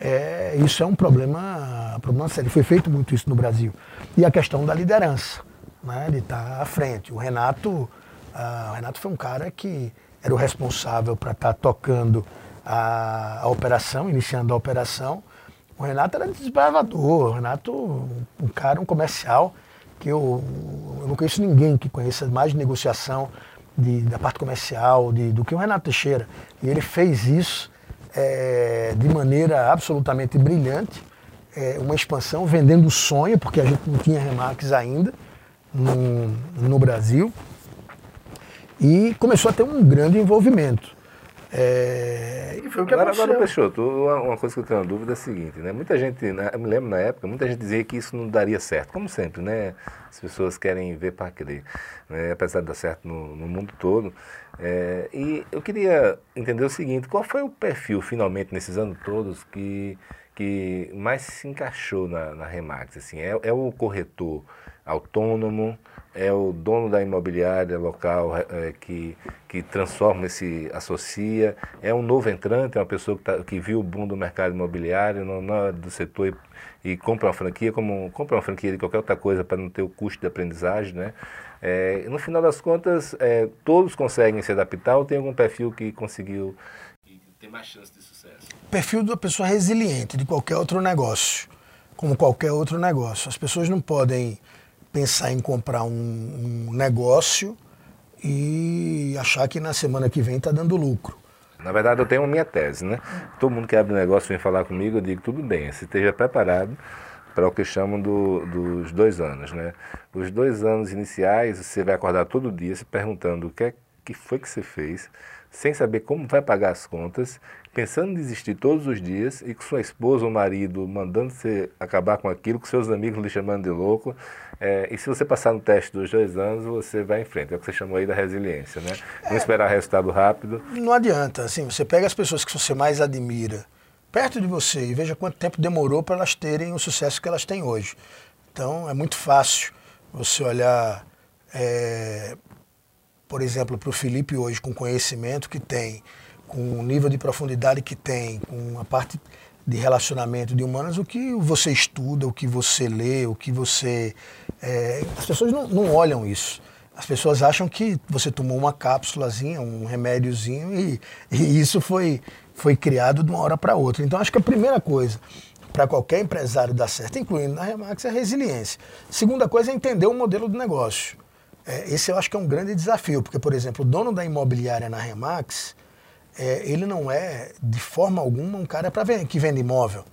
é, isso é um problema, problema sério. Foi feito muito isso no Brasil. E a questão da liderança, né, de estar à frente. O Renato, uh, o Renato foi um cara que era o responsável para estar tá tocando a, a, operação, iniciando a operação. O Renato era desbravador, o Renato, um cara, um comercial, que eu, eu não conheço ninguém que conheça mais de negociação de, da parte comercial de, do que o Renato Teixeira. E ele fez isso é, de maneira absolutamente brilhante, é, uma expansão vendendo sonho, porque a gente não tinha Remax ainda no, no Brasil, e começou a ter um grande envolvimento.
É, e foi o que agora, agora, Peixoto, uma coisa que eu tenho uma dúvida é a seguinte, né? Muita gente, eu me lembro na época, muita gente dizia que isso não daria certo, como sempre, né? As pessoas querem ver para crer, né? apesar de dar certo no, no mundo todo. É, e eu queria entender o seguinte, qual foi o perfil, finalmente, nesses anos todos, que, que mais se encaixou na, na Remax? Assim, é, é o corretor autônomo, é o dono da imobiliária local é, que, que transforma, se associa, é um novo entrante, é uma pessoa que, tá, que viu o boom do mercado imobiliário, não, não é do setor e, e, compra uma franquia, como compra uma franquia de qualquer outra coisa para não ter o custo de aprendizagem, né? É, no final das contas, é, todos conseguem se adaptar ou tem algum perfil que conseguiu e tem mais chance de sucesso?
Perfil da pessoa resiliente de qualquer outro negócio, como qualquer outro negócio. As pessoas não podem pensar em comprar um, um negócio e achar que na semana que vem está dando lucro.
Na verdade, eu tenho minha tese, né? Todo mundo que abre negócio vem falar comigo, eu digo, tudo bem, se esteja preparado para o que chamam do, dos dois anos, né? Os dois anos iniciais, você vai acordar todo dia se perguntando o que, é, que foi que você fez, sem saber como vai pagar as contas, pensando em desistir todos os dias e com sua esposa ou marido mandando você acabar com aquilo, com seus amigos lhe chamando de louco. É, e se você passar no teste dos dois anos, você vai em frente. É o que você chamou aí da resiliência, né? Não é, esperar resultado rápido.
Não adianta, assim, você pega as pessoas que você mais admira perto de você e veja quanto tempo demorou para elas terem o sucesso que elas têm hoje. Então é muito fácil você olhar, é, por exemplo, para o Felipe hoje, com o conhecimento que tem, com o nível de profundidade que tem, com a parte de relacionamento de humanas, o que você estuda, o que você lê, o que você. É, as pessoas não, não olham isso. As pessoas acham que você tomou uma cápsulazinha, um remédiozinho e, e isso foi, foi criado de uma hora para outra. Então acho que a primeira coisa para qualquer empresário dar certo, incluindo na Remax, é a resiliência. Segunda coisa é entender o modelo do negócio. É, esse eu acho que é um grande desafio, porque, por exemplo, o dono da imobiliária na Remax, é, ele não é, de forma alguma, um cara vender, que vende imóvel.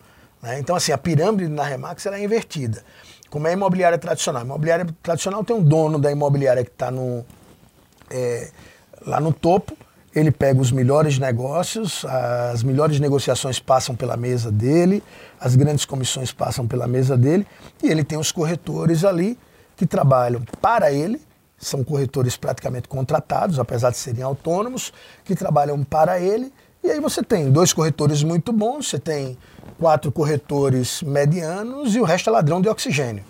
Né? Então, assim, a pirâmide na Remax ela é invertida. Como é a imobiliária tradicional. A imobiliária tradicional tem um dono da imobiliária que está é, lá no topo, ele pega os melhores negócios, as melhores negociações passam pela mesa dele, as grandes comissões passam pela mesa dele, e ele tem os corretores ali que trabalham para ele, são corretores praticamente contratados, apesar de serem autônomos, que trabalham para ele. E aí você tem dois corretores muito bons, você tem quatro corretores medianos e o resto é ladrão de oxigênio.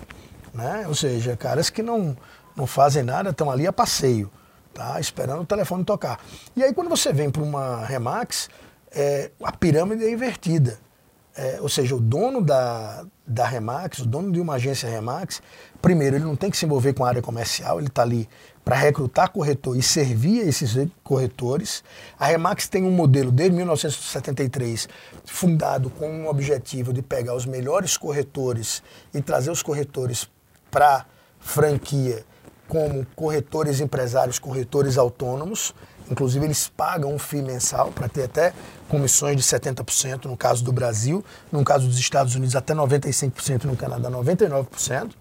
Né? Ou seja, caras que não, não fazem nada, estão ali a passeio tá? esperando o telefone tocar. E aí quando você vem para uma Remax, é, a pirâmide é invertida. É, ou seja, o dono da, da Remax, o dono de uma agência Remax, primeiro, ele não tem que se envolver com a área comercial, ele está ali para recrutar corretor e servir esses corretores. A Remax tem um modelo desde 1973 fundado com o objetivo de pegar os melhores corretores e trazer os corretores para franquia como corretores empresários, corretores autônomos. Inclusive, eles pagam um FII mensal para ter até comissões de 70%, no caso do Brasil, no caso dos Estados Unidos, até 95%, no Canadá, 99%.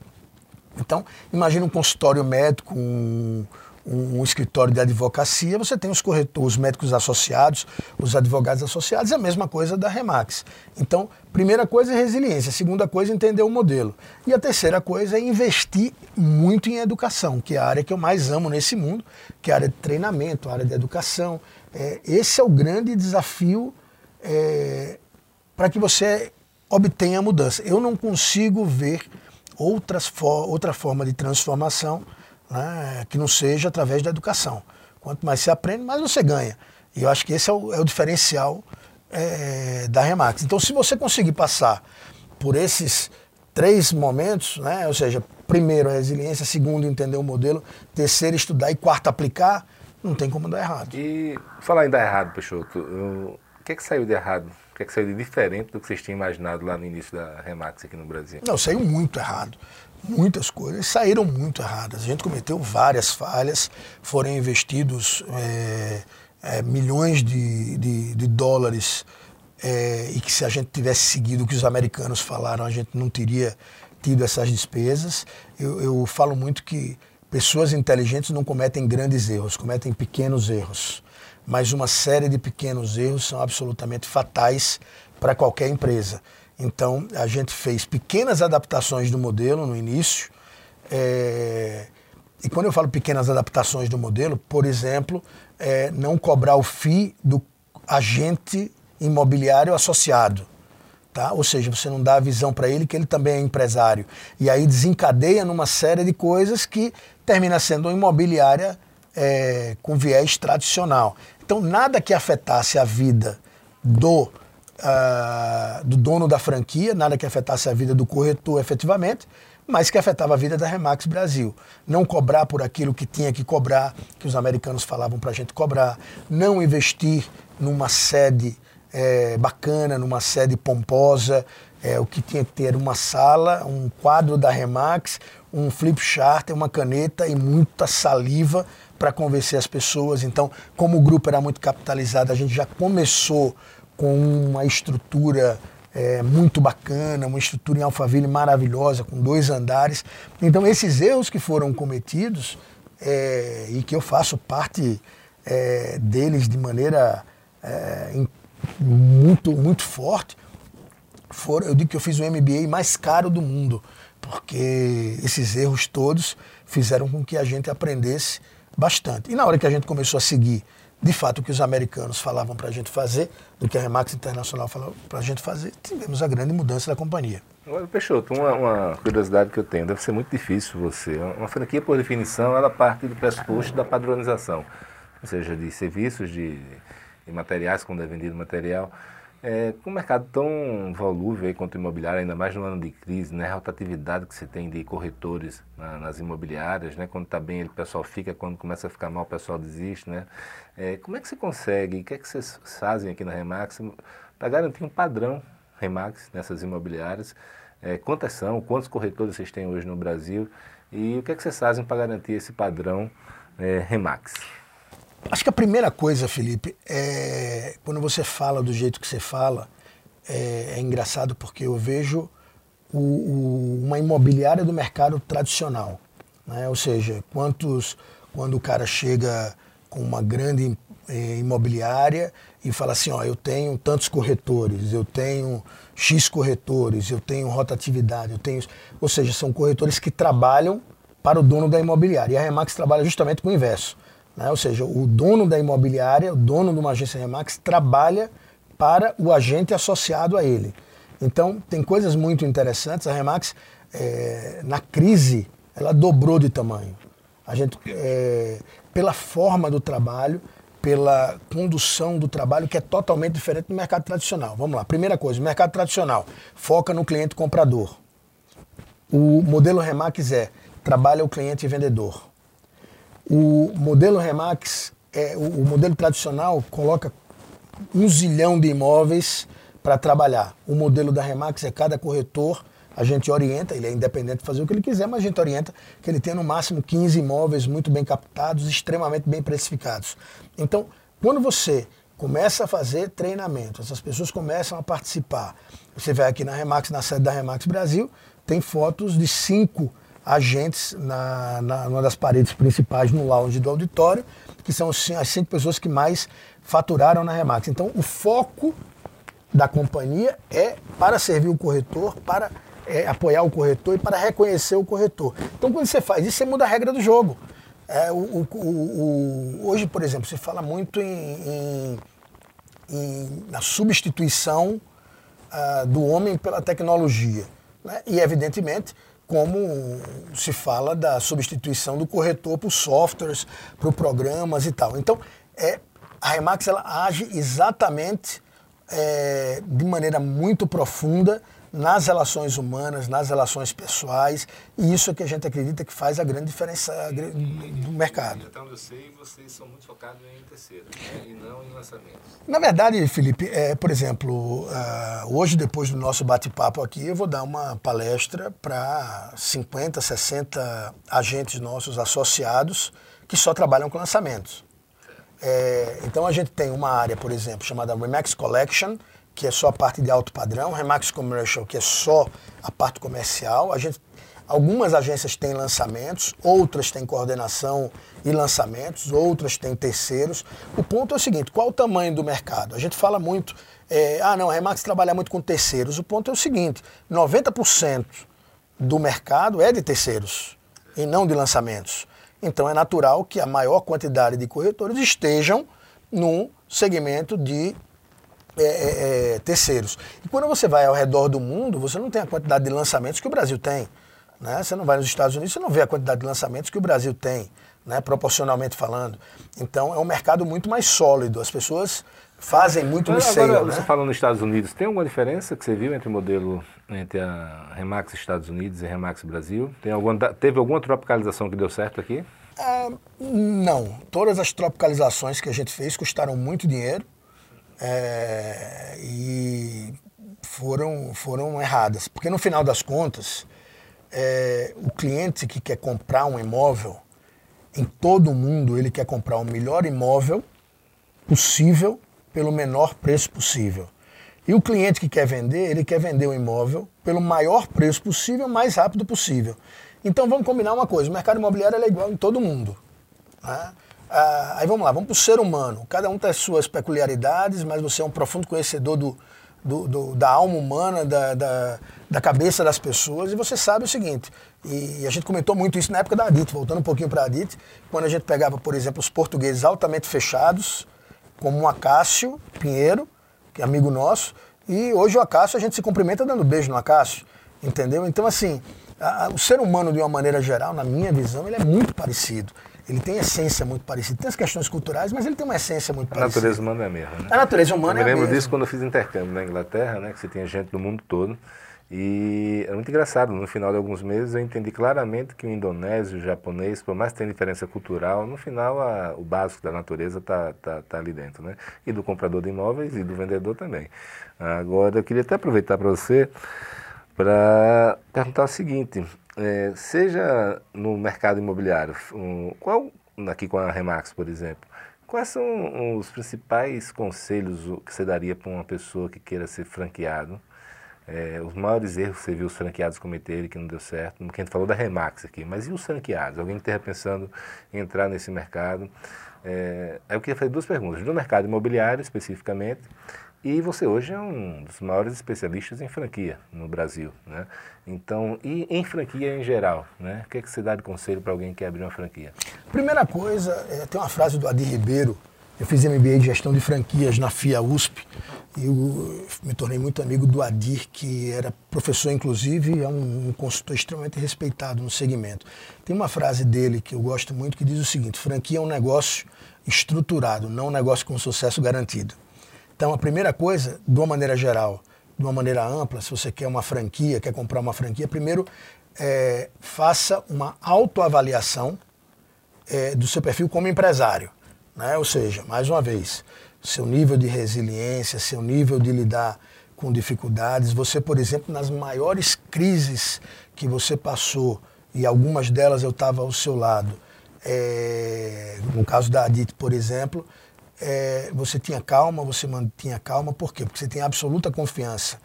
Então, imagina um consultório médico, um, um, um, escritório de advocacia, você tem os corretores, os médicos associados, os advogados associados, é a mesma coisa da Remax. Então, primeira coisa é resiliência, segunda coisa é entender o modelo. E a terceira coisa é investir muito em educação, que é a área que eu mais amo nesse mundo, que é a área de treinamento, a área de educação. É, esse é o grande desafio é, para que você obtenha a mudança. Eu não consigo ver outras outra forma de transformação né, que não seja através da educação. Quanto mais você aprende, mais você ganha. E eu acho que esse é o, é o diferencial é, da Remax. Então, se você conseguir passar por esses três momentos, né, ou seja, primeiro a resiliência, segundo entender o modelo, terceiro estudar e quarto aplicar, não tem como dar errado.
E falar em dar errado, Peixoto, o que é que saiu de errado? O que é que saiu de diferente do que vocês tinham imaginado lá no início da Remax aqui no Brasil?
Não, saiu muito errado muitas coisas saíram muito erradas. A gente cometeu várias falhas, foram investidos é, é, milhões de, de, de dólares é, e que se a gente tivesse seguido o que os americanos falaram, a gente não teria tido essas despesas. Eu, eu falo muito que pessoas inteligentes não cometem grandes erros, cometem pequenos erros. Mas uma série de pequenos erros são absolutamente fatais para qualquer empresa. Então, a gente fez pequenas adaptações do modelo no início. É... E quando eu falo pequenas adaptações do modelo, por exemplo, é não cobrar o FII do agente imobiliário associado. Tá? Ou seja, você não dá a visão para ele que ele também é empresário. E aí desencadeia numa série de coisas que termina sendo uma imobiliária é, com viés tradicional. Então, nada que afetasse a vida do uh, do dono da franquia, nada que afetasse a vida do corretor efetivamente, mas que afetava a vida da Remax Brasil. Não cobrar por aquilo que tinha que cobrar, que os americanos falavam para a gente cobrar, não investir numa sede é, bacana, numa sede pomposa, é, o que tinha que ter uma sala, um quadro da Remax, um flip chart, uma caneta e muita saliva para convencer as pessoas. Então, como o grupo era muito capitalizado, a gente já começou com uma estrutura é, muito bacana, uma estrutura em Alphaville maravilhosa, com dois andares. Então, esses erros que foram cometidos é, e que eu faço parte é, deles de maneira é, muito, muito forte, foram, eu digo que eu fiz o MBA mais caro do mundo, porque esses erros todos fizeram com que a gente aprendesse bastante. E na hora que a gente começou a seguir de fato o que os americanos falavam para a gente fazer, do que a Remax Internacional falava para a gente fazer, tivemos a grande mudança da companhia.
Olha, Peixoto, uma, uma, curiosidade que eu tenho, deve ser muito difícil você. Uma franquia, por definição, ela parte do pressuposto da padronização, ou seja, de serviços, de, de materiais, quando é vendido material. É, com um mercado tão volúvel aí quanto o imobiliário, ainda mais no ano de crise, né, a rotatividade que você tem de corretores na, nas imobiliárias, né, quando está bem o pessoal fica, quando começa a ficar mal o pessoal desiste. Né? É, como é que você consegue, o que é que vocês fazem aqui na Remax para garantir um padrão Remax nessas imobiliárias? É, quantas são, quantos corretores vocês têm hoje no Brasil e o que é que vocês fazem para garantir esse padrão é, Remax?
Acho que a primeira coisa, Felipe, é quando você fala do jeito que você fala, é, é engraçado porque eu vejo o, o, uma imobiliária do mercado tradicional. Né? Ou seja, quantos, quando o cara chega com uma grande é, imobiliária e fala assim, ó, eu tenho tantos corretores, eu tenho X corretores, eu tenho rotatividade, eu tenho. Ou seja, são corretores que trabalham para o dono da imobiliária. E a Remax trabalha justamente com o inverso. Né? Ou seja, o dono da imobiliária, o dono de uma agência Remax, trabalha para o agente associado a ele. Então, tem coisas muito interessantes. A Remax, é, na crise, ela dobrou de tamanho. A gente, é, pela forma do trabalho, pela condução do trabalho, que é totalmente diferente do mercado tradicional. Vamos lá. Primeira coisa, o mercado tradicional foca no cliente comprador. O modelo Remax é trabalha o cliente vendedor. O modelo Remax, é, o, modelo tradicional coloca um zilhão de imóveis para trabalhar. O modelo da Remax é cada corretor, a gente orienta, ele é independente de fazer o que ele quiser, mas a gente orienta que ele tenha no máximo 15 imóveis muito bem captados, extremamente bem precificados. Então, quando você começa a fazer treinamento, essas pessoas começam a participar. Você vai aqui na Remax, na sede da Remax Brasil, tem fotos de cinco agentes na, na, numa das paredes principais no lounge do auditório, que são as cinco pessoas que mais faturaram na Remax. Então, o foco da companhia é para servir o corretor, para é, apoiar o corretor e para reconhecer o corretor. Então, quando você faz isso, você muda a regra do jogo. É, o, o, o, hoje, por exemplo, se fala muito em, em, em na substituição uh, do homem pela tecnologia. Né? E, evidentemente, como se fala da substituição do corretor por softwares, por programas e tal. Então, é, a Remax ela age exatamente é, de maneira muito profunda nas relações humanas, nas relações pessoais, e isso é que a gente acredita que faz a grande diferença do mercado.
Então eu sei, vocês são muito focados em terceiro, né? e não em lançamentos.
Na verdade, Felipe, é, por exemplo, uh, hoje depois do nosso bate-papo aqui, eu vou dar uma palestra para 50, 60 agentes nossos associados que só trabalham com lançamentos. É, então a gente tem uma área, por exemplo, chamada Remax Collection, que é só a parte de alto padrão, Remax Commercial, que é só a parte comercial. A gente, algumas agências têm lançamentos, outras têm coordenação e lançamentos, outras têm terceiros. O ponto é o seguinte: qual o tamanho do mercado? A gente fala muito, é, ah, não, a Remax trabalha muito com terceiros. O ponto é o seguinte: 90% do mercado é de terceiros e não de lançamentos. Então é natural que a maior quantidade de corretores estejam no segmento de é, é, é, terceiros. E quando você vai ao redor do mundo, você não tem a quantidade de lançamentos que o Brasil tem. Né? Você não vai nos Estados Unidos, você não vê a quantidade de lançamentos que o Brasil tem, né? proporcionalmente falando. Então é um mercado muito mais sólido. As pessoas fazem muito
no seio. Agora, né? você falando nos Estados Unidos, tem alguma diferença que você viu entre o modelo entre a Remax Estados Unidos e a Remax Brasil? Tem alguma, teve alguma tropicalização que deu certo aqui?
Ah, não. Todas as tropicalizações que a gente fez custaram muito dinheiro é, e foram, foram erradas. Porque no final das contas, é, o cliente que quer comprar um imóvel, em todo o mundo, ele quer comprar o melhor imóvel possível pelo menor preço possível. E o cliente que quer vender, ele quer vender o imóvel pelo maior preço possível, mais rápido possível. Então vamos combinar uma coisa: o mercado imobiliário é igual em todo mundo. Né? Ah, aí vamos lá, vamos para o ser humano. Cada um tem as suas peculiaridades, mas você é um profundo conhecedor do, do, do, da alma humana, da, da, da, cabeça das pessoas, e você sabe o seguinte, e a gente comentou muito isso na época da Adit, voltando um pouquinho para a Adit, quando a gente pegava, por exemplo, os portugueses altamente fechados, como o Acácio Pinheiro, que é amigo nosso, e hoje o Acácio a gente se cumprimenta dando beijo no Acácio, entendeu? Então, assim, a, a, o ser humano, de uma maneira geral, na minha visão, ele é muito parecido. Ele tem essência muito parecida. Tem as questões culturais, mas ele tem uma essência muito parecida.
A natureza humana é a mesma, né?
A natureza humana
eu
é
a mesma. Eu lembro disso quando eu fiz intercâmbio na Inglaterra, né? Que você tinha gente do mundo todo. E é muito engraçado, no final de alguns meses eu entendi claramente que o indonésio, o japonês, por mais que tenha diferença cultural, no final a, o básico da natureza está tá, tá ali dentro, né? E do comprador de imóveis e do vendedor também. Agora, eu queria até aproveitar para você para perguntar o seguinte, é, seja no mercado imobiliário, um, qual, aqui com a Remax, por exemplo, quais são os principais conselhos que você daria para uma pessoa que queira ser franqueado? É, os maiores erros que você viu os franqueados cometerem que não deu certo, que a gente falou da Remax aqui, mas e os franqueados? Alguém que esteja pensando em entrar nesse mercado? É, eu queria fazer duas perguntas, do mercado imobiliário especificamente, e você hoje é um dos maiores especialistas em franquia no Brasil, né? Então, e em franquia em geral, né? O que, é que você dá de conselho para alguém que quer abrir uma franquia?
Primeira coisa, é, tem uma frase do Adi Ribeiro, eu fiz MBA de gestão de franquias na FIA USP, e me tornei muito amigo do Adir, que era professor, inclusive, e é um consultor extremamente respeitado no segmento. Tem uma frase dele que eu gosto muito que diz o seguinte: franquia é um negócio estruturado, não um negócio com sucesso garantido. Então, a primeira coisa, de uma maneira geral, de uma maneira ampla, se você quer uma franquia, quer comprar uma franquia, primeiro é, faça uma autoavaliação é, do seu perfil como empresário. Né? Ou seja, mais uma vez, seu nível de resiliência, seu nível de lidar com dificuldades. Você, por exemplo, nas maiores crises que você passou, e algumas delas eu estava ao seu lado, é, no caso da Adit, por exemplo, é, você tinha calma, você mantinha calma, por quê? Porque você tem absoluta confiança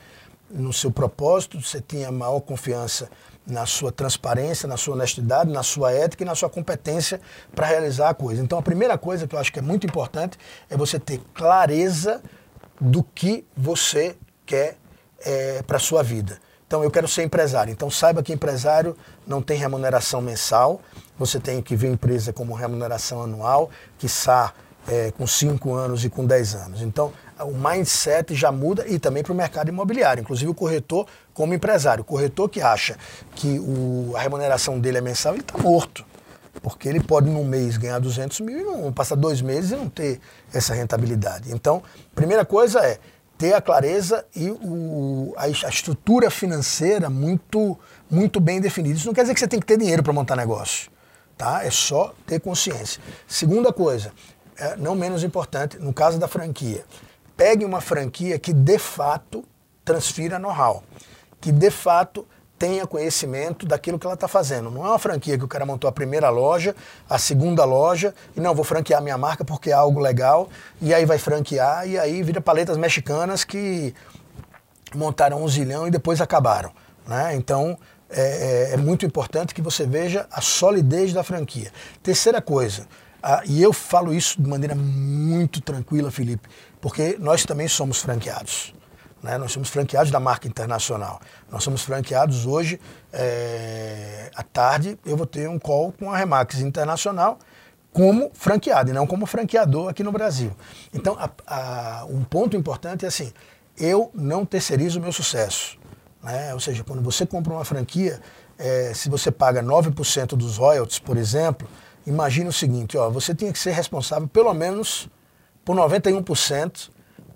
no seu propósito, você tenha maior confiança na sua transparência, na sua honestidade, na sua ética e na sua competência para realizar a coisa. Então, a primeira coisa que eu acho que é muito importante é você ter clareza do que você quer é, para a sua vida. Então, eu quero ser empresário. Então, saiba que empresário não tem remuneração mensal, você tem que ver empresa como remuneração anual, que está é, com 5 anos e com 10 anos. Então, o mindset já muda e também para o mercado imobiliário. Inclusive, o corretor, como empresário, o corretor que acha que o, a remuneração dele é mensal, ele está morto. Porque ele pode, num mês, ganhar 200 mil e não passar dois meses e não ter essa rentabilidade. Então, primeira coisa é ter a clareza e o, a, a, estrutura financeira muito, muito bem definida. Isso não quer dizer que você tem que ter dinheiro para montar negócio. Tá? É só ter consciência. Segunda coisa, é, não menos importante, no caso da franquia, pegue uma franquia que de fato transfira know-how, que de fato tenha conhecimento daquilo que ela está fazendo. Não é uma franquia que o cara montou a primeira loja, a segunda loja, e não, vou franquear minha marca porque é algo legal, e aí vai franquear, e aí vira paletas mexicanas que montaram um zilhão e depois acabaram. Né? Então, é, é, é muito importante que você veja a solidez da franquia. Terceira coisa, ah, e eu falo isso de maneira muito tranquila, Felipe, porque nós também somos franqueados. Né? Nós somos franqueados da marca internacional. Nós somos franqueados hoje, é, à tarde, eu vou ter um call com a Remax Internacional como franqueado e não como franqueador aqui no Brasil. Então, a, a, um ponto importante é assim, eu não terceirizo o meu sucesso. Né? Ou seja, quando você compra uma franquia, é, se você paga 9% dos royalties, por exemplo, imagine o seguinte, ó, você tinha que ser responsável pelo menos por 91%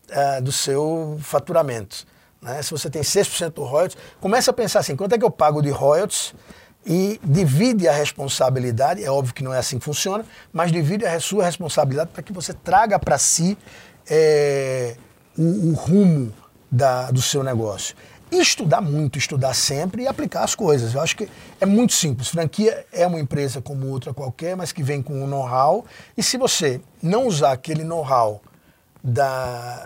é, do seu faturamento. Né? Se você tem 6% do royalties, comece a pensar assim, quanto é que eu pago de royalties e divide a responsabilidade, é óbvio que não é assim que funciona, mas divide a sua responsabilidade para que você traga para si é, o, o, rumo da, do seu negócio. E estudar muito, estudar sempre e aplicar as coisas. Eu acho que é muito simples. Franquia é uma empresa como outra qualquer, mas que vem com um know-how. E se você não usar aquele know-how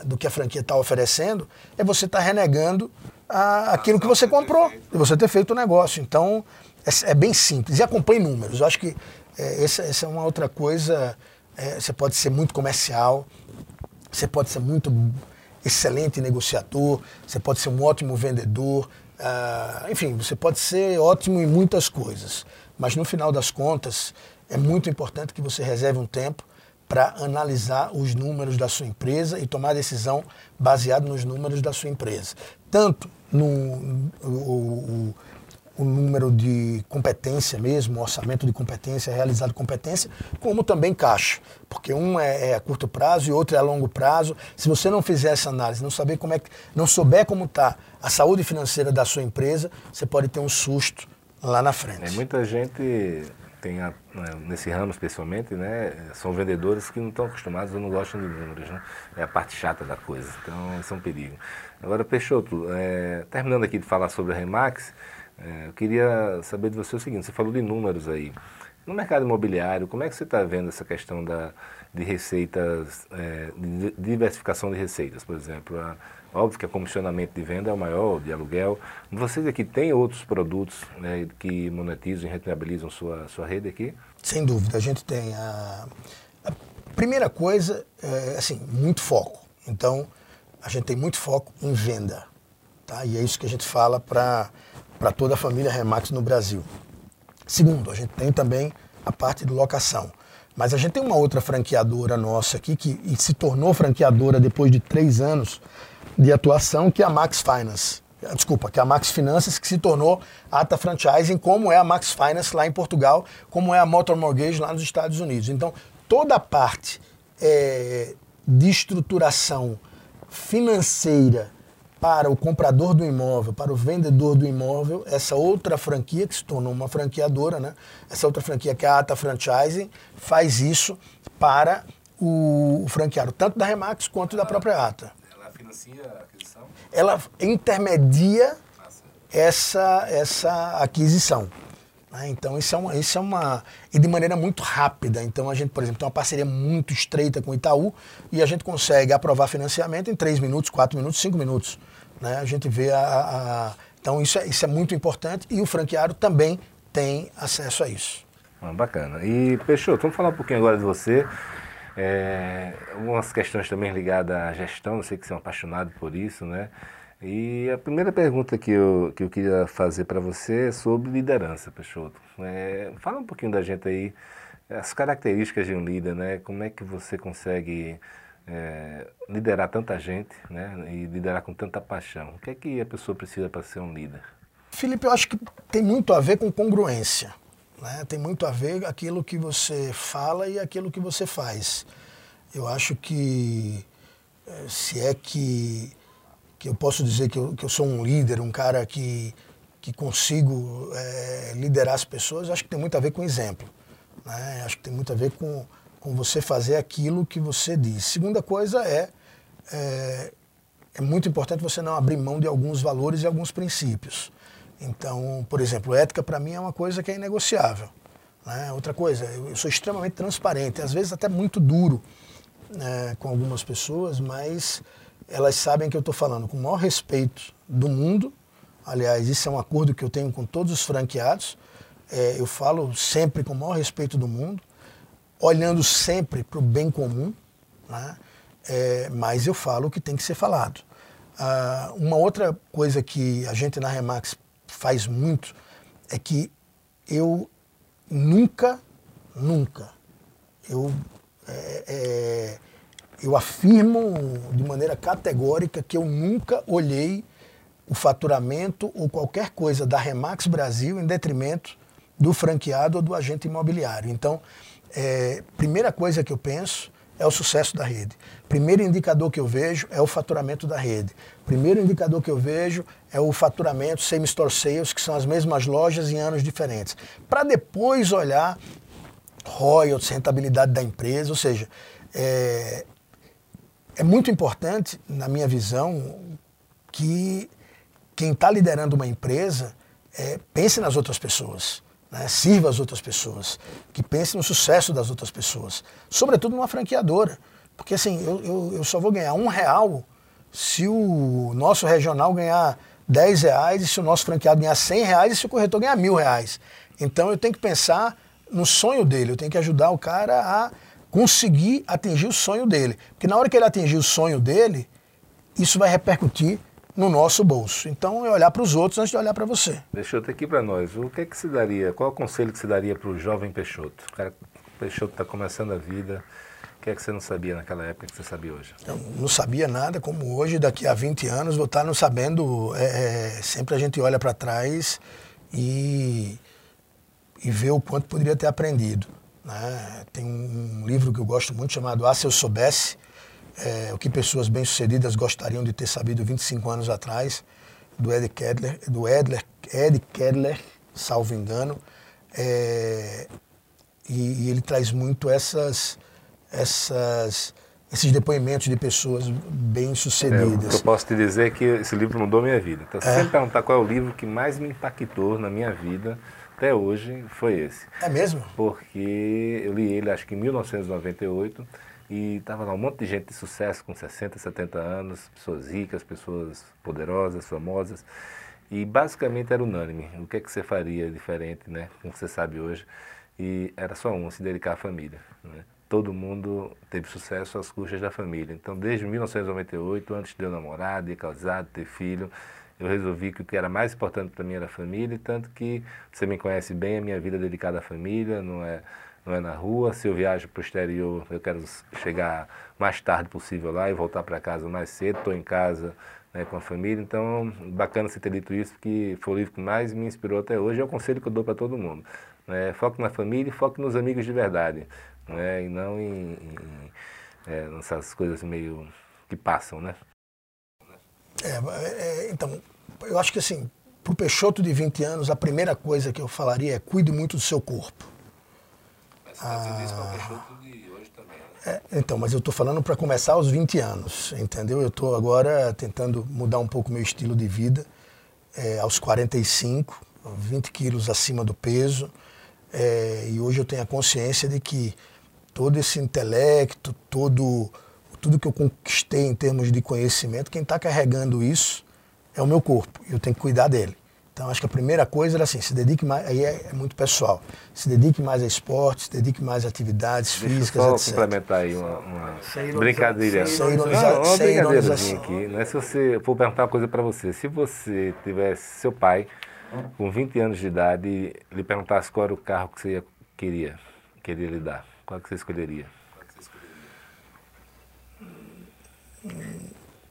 do que a franquia está oferecendo, é você estar tá renegando a, aquilo que você comprou, e você ter feito o negócio. Então, é, é, bem simples. E acompanhe números. Eu acho que é, essa, essa, é uma outra coisa. É, você pode ser muito comercial, você pode ser muito excelente negociador, você pode ser um ótimo vendedor, uh, enfim, você pode ser ótimo em muitas coisas, mas no final das contas é muito importante que você reserve um tempo para analisar os números da sua empresa e tomar decisão baseado nos números da sua empresa. Tanto no o, o, o número de competência mesmo, orçamento de competência, realizado competência, como também caixa. Porque um é, é, a curto prazo e outro é a longo prazo. Se você não fizer essa análise, não saber como é que, não souber como está a saúde financeira da sua empresa, você pode ter um susto lá na frente.
É, muita gente tem a, né, nesse ramo especialmente, né, são vendedores que não estão acostumados ou não gostam de números, né? É a parte chata da coisa. Então, isso é um perigo. Agora, Peixoto, é, terminando aqui de falar sobre a Remax, é, eu queria saber de você o seguinte, você falou de números aí. No mercado imobiliário, como é que você está vendo essa questão da, de receitas, é, de diversificação de receitas, por exemplo? A, óbvio que o comissionamento de venda é o maior, de aluguel. Vocês aqui têm outros produtos né, que monetizam e rentabilizam sua, sua rede aqui?
Sem dúvida, a gente tem. A, a primeira coisa, é, assim, muito foco. Então, a gente tem muito foco em venda. Tá? E é isso que a gente fala para para toda a família Remax no Brasil. Segundo, a gente tem também a parte de locação. Mas a gente tem uma outra franqueadora nossa aqui que se tornou franqueadora depois de três anos de atuação, que é a Max Finance. Desculpa, que é a Max Finanças, que se tornou Ata Franchising, como é a Max Finance lá em Portugal, como é a Motor Mortgage lá nos Estados Unidos. Então, toda a parte é, de estruturação financeira para o comprador do imóvel, para o vendedor do imóvel, essa outra franquia que se tornou uma franqueadora, né? Essa outra franquia que é a Ata Franchising faz isso para o, franqueado, tanto da Remax quanto ela, da própria Ata.
Ela financia a aquisição?
Ela intermedia essa, essa aquisição. Né? Então, isso é, uma, isso é uma. E de maneira muito rápida. Então, a gente, por exemplo, tem uma parceria muito estreita com o Itaú e a gente consegue aprovar financiamento em 3 minutos, 4 minutos, 5 minutos. Né? A gente vê a, a então isso é, isso é muito importante e o franqueado também tem acesso a isso.
Ah, bacana. E Peixoto, vamos falar um pouquinho agora de você. É, algumas questões também ligadas à gestão, eu sei que você é um apaixonado por isso, né? E a primeira pergunta que eu, que eu queria fazer para você é sobre liderança, Peixoto. É, fala um pouquinho da gente aí, as características de um líder, né? Como é que você consegue é, liderar tanta gente né, e liderar com tanta paixão? O que é que a pessoa precisa para ser um líder?
Felipe, eu acho que tem muito a ver com congruência. Né? Tem muito a ver aquilo que você fala e aquilo que você faz. Eu acho que, é, se é que, que eu posso dizer que eu, que eu sou um líder, um cara que, que consigo é, liderar as pessoas, acho que tem muito a ver com exemplo. Né? Acho que tem muito a ver com com você fazer aquilo que você diz. Segunda coisa é, é, é muito importante você não abrir mão de alguns valores e alguns princípios. Então, por exemplo, ética para mim é uma coisa que é inegociável. Né? Outra coisa, eu sou extremamente transparente, às vezes até muito duro né, com algumas pessoas, mas elas sabem que eu estou falando com o maior respeito do mundo. Aliás, isso é um acordo que eu tenho com todos os franqueados. É, eu falo sempre com o maior respeito do mundo olhando sempre para o bem comum, né? é, mas eu falo o que tem que ser falado. Ah, uma outra coisa que a gente na Remax faz muito é que eu nunca, nunca, eu, é, é, eu afirmo de maneira categórica que eu nunca olhei o faturamento ou qualquer coisa da Remax Brasil em detrimento do franqueado ou do agente imobiliário. Então, é, primeira coisa que eu penso é o sucesso da rede. Primeiro indicador que eu vejo é o faturamento da rede. Primeiro indicador que eu vejo é o faturamento same store sales, que são as mesmas lojas em anos diferentes. Para depois olhar royalties, rentabilidade da empresa, ou seja, é, é muito importante, na minha visão, que quem está liderando uma empresa é, pense nas outras pessoas né, sirva as outras pessoas, que pense no sucesso das outras pessoas, sobretudo numa franqueadora. Porque assim, eu, eu, eu só vou ganhar um real se o nosso regional ganhar 10 reais e se o nosso franqueado ganhar 100 reais e se o corretor ganhar mil reais. Então eu tenho que pensar no sonho dele, eu tenho que ajudar o cara a conseguir atingir o sonho dele. Porque na hora que ele atingir o sonho dele, isso vai repercutir no nosso bolso. Então é olhar para os outros antes de olhar para você.
Deixa eu ter aqui para nós. O que é que se daria? Qual é o conselho que se daria para o jovem Peixoto? O cara, Peixoto está começando a vida. O que é que você não sabia naquela época que você sabia hoje?
Eu não sabia nada, como hoje, daqui a 20 anos, vou estar não sabendo. É, é, sempre a gente olha para trás e, e vê o quanto poderia ter aprendido. Né? Tem um livro que eu gosto muito chamado Ah, Se Eu Soubesse, é, o que pessoas bem-sucedidas gostariam de ter sabido 25 anos atrás, do Ed Kedler, do Edler, Ed Kedler, salvo engano. É, e, e, ele traz muito essas, essas, esses depoimentos de pessoas bem-sucedidas. É, o
que eu posso te dizer é que esse livro mudou minha vida. Então, se é. você me perguntar qual é o livro que mais me impactou na minha vida, até hoje, foi esse.
É mesmo?
Porque eu li ele, acho que em 1998, e estava lá um monte de gente de sucesso com 60, 70 anos, pessoas ricas, pessoas poderosas, famosas. E basicamente era unânime. O que é que você faria diferente, né? Como você sabe hoje. E era só um, se dedicar à família. Né? Todo mundo teve sucesso às custas da família. Então, desde 1998, antes de eu namorar, de casar, de ter filho, eu resolvi que o que era mais importante para mim era a família. Tanto que você me conhece bem, a minha vida é dedicada à família, não é não é na rua. Se eu viajo para o exterior, eu quero chegar mais tarde possível lá e voltar para casa mais cedo. Estou em casa né, com a família. Então, bacana você ter dito isso, porque foi o livro que mais me inspirou até hoje. É o conselho que eu dou para todo mundo. Né? Foque na família e foque nos amigos de verdade. Né? E não em, em é, nessas coisas meio que passam, né?
É, é, então, eu acho que assim, para o Peixoto de 20 anos, a primeira coisa que eu falaria é cuide muito do seu corpo. Ah, é, então, mas eu estou falando para começar aos 20 anos, entendeu? Eu estou agora tentando mudar um pouco meu estilo de vida, é, aos 45, 20 quilos acima do peso, é, e hoje eu tenho a consciência de que todo esse intelecto, todo, tudo que eu conquistei em termos de conhecimento, quem está carregando isso é o meu corpo, eu tenho que cuidar dele. Então acho que a primeira coisa era assim, se dedique mais, aí é, é muito pessoal, se dedique mais a esporte, se dedique mais a atividades
Deixa
físicas,
só
etc.
complementar aí uma, uma
Sem
brincadeira.
sem ironizar-
Não, uma
sem
aqui. Não é se você for perguntar uma coisa para você. Se você tivesse seu pai com 20 anos de idade e lhe perguntasse qual era o carro que você ia- queria, queria lhe dar, qual que você escolheria?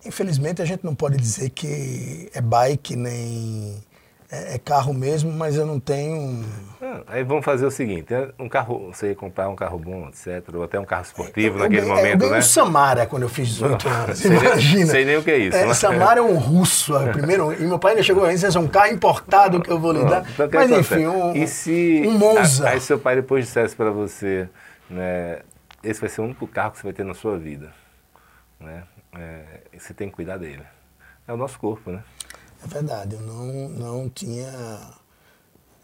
Infelizmente a gente não pode dizer que é bike nem é, é carro mesmo, mas eu não tenho.
Ah, aí vamos fazer o seguinte, né? um carro, você ia comprar um carro bom, etc, ou até um carro esportivo
eu,
naquele
ganhei- eu
momento,
ganhei
né?
um Samara quando eu fiz 18 anos. [laughs]
Sei nem-
Imagina.
sei nem o que é isso,
É,
mas-
Samara é um russo, é primeiro. E meu pai ainda chegou a dizer, é um carro importado que eu vou lhe dar.
Então,
Mas enfim, um,
e se
um Monza.
Aí seu pai depois dissesse para você, né, esse vai ser o único carro que você vai ter na sua vida, né? É, você tem que cuidar dele. É o nosso corpo, né?
É verdade, eu não, não tinha.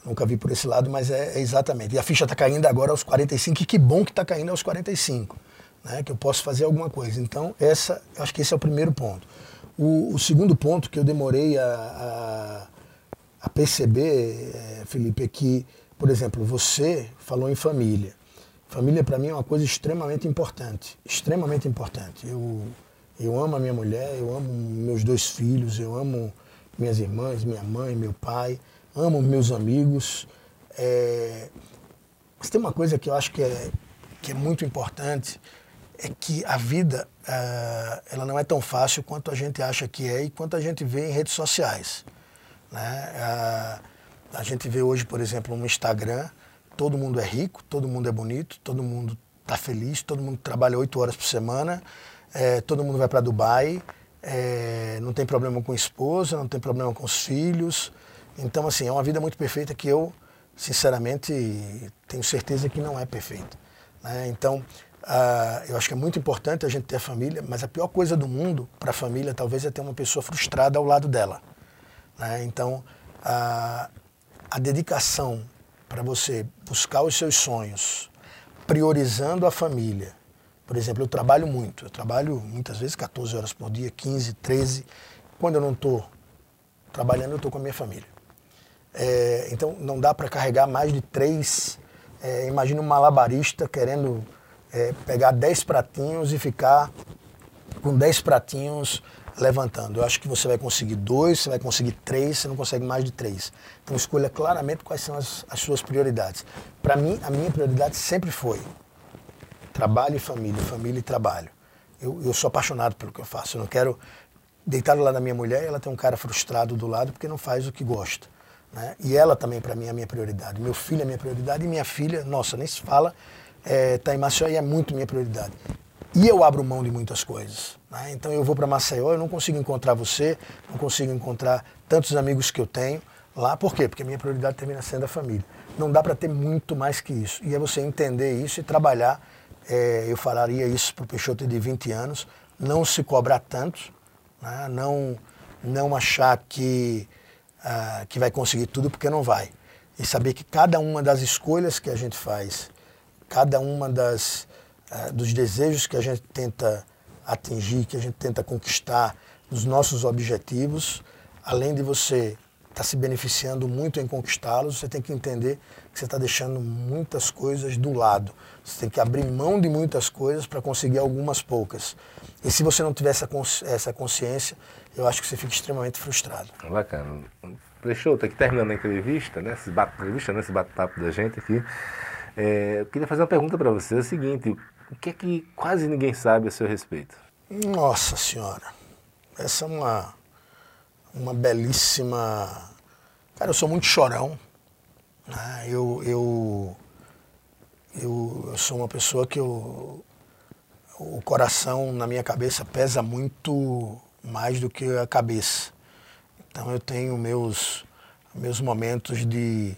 Nunca vi por esse lado, mas é, é exatamente. E a ficha está caindo agora aos 45, e que bom que está caindo aos 45, né? que eu posso fazer alguma coisa. Então, essa, acho que esse é o primeiro ponto. O, o segundo ponto que eu demorei a, a, a perceber, eh, Felipe, é que, por exemplo, você falou em família. Família, para mim, é uma coisa extremamente importante. Extremamente importante. Eu, eu amo a minha mulher, eu amo meus dois filhos, eu amo minhas irmãs, minha mãe, meu pai, amo meus amigos. É, mas tem uma coisa que eu acho que é, que é muito importante, é que a vida ah, ela não é tão fácil quanto a gente acha que é e quanto a gente vê em redes sociais. Né? Ah, a gente vê hoje, por exemplo, no Instagram, todo mundo é rico, todo mundo é bonito, todo mundo está feliz, todo mundo trabalha oito horas por semana, eh, todo mundo vai para Dubai, eh, não tem problema com a esposa, não tem problema com os filhos. Então, assim, é uma vida muito perfeita que eu, sinceramente, tenho certeza que não é perfeita. né? Então, ah, eu acho que é muito importante a gente ter família, mas a pior coisa do mundo para a família talvez é ter uma pessoa frustrada ao lado dela. né? Então, a, a dedicação para você buscar os seus sonhos, priorizando a família. Por exemplo, eu trabalho muito, eu trabalho muitas vezes 14 horas por dia, 15, 13. Quando eu não estou trabalhando, eu estou com a minha família. É, então, não dá para carregar mais de três. É, imagina um malabarista querendo é, pegar 10 pratinhos e ficar com 10 pratinhos levantando. Eu acho que você vai conseguir dois, você vai conseguir três, você não consegue mais de três. Então escolha claramente quais são as, as suas prioridades. Para mim, a minha prioridade sempre foi trabalho e família, família e trabalho. Eu, eu sou apaixonado pelo que eu faço. Eu não quero deitar lado da minha mulher e ela tem um cara frustrado do lado porque não faz o que gosta. Né? E ela também, para mim, é a minha prioridade. Meu filho é minha prioridade e minha filha, nossa, nem se fala, está em Maceió e é muito minha prioridade. E eu abro mão de muitas coisas. Né? Então eu vou para Maceió, eu não consigo encontrar você, não consigo encontrar tantos amigos que eu tenho lá. Por quê? Porque a minha prioridade termina sendo a família. Não dá para ter muito mais que isso. E é você entender isso e trabalhar. É, eu falaria isso para o Peixoto de 20 anos, não se cobrar tanto, né? não, não achar que, ah, que vai conseguir tudo, porque não vai. E saber que cada uma das escolhas que a gente faz, cada uma das uh, dos desejos que a gente tenta atingir, que a gente tenta conquistar, dos nossos objetivos, além de você estar tá se beneficiando muito em conquistá-los, você tem que entender que você está deixando muitas coisas do lado. Você tem que abrir mão de muitas coisas para conseguir algumas poucas. E se você não tiver essa, consci essa consciência, eu acho que você fica extremamente frustrado.
Bacana. Peixoto, aqui terminando a entrevista, né? Esse bate, entrevista, né? Esse bate-papo da gente aqui. É, eu queria fazer uma pergunta para você. É o seguinte, o que é que quase ninguém sabe a seu respeito?
Nossa Senhora, essa é uma, uma belíssima... Cara, eu sou muito chorão. Né? Eu, eu, eu, eu sou uma pessoa que eu, o coração na minha cabeça pesa muito mais do que a cabeça. Então eu tenho meus, meus momentos de,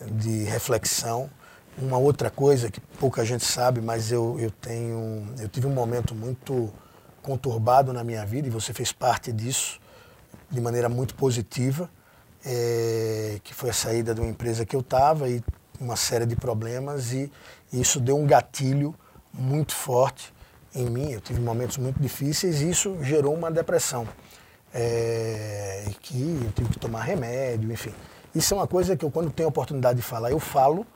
de reflexão. Uma outra coisa que pouca gente sabe, mas eu, eu tenho. Eu tive um momento muito conturbado na minha vida e você fez parte disso de maneira muito positiva, é, que foi a saída de uma empresa que eu estava e uma série de problemas e, isso deu um gatilho muito forte em mim. Eu tive momentos muito difíceis e isso gerou uma depressão. é, que eu tive que tomar remédio, enfim. Isso é uma coisa que eu, quando tenho a oportunidade de falar, eu falo,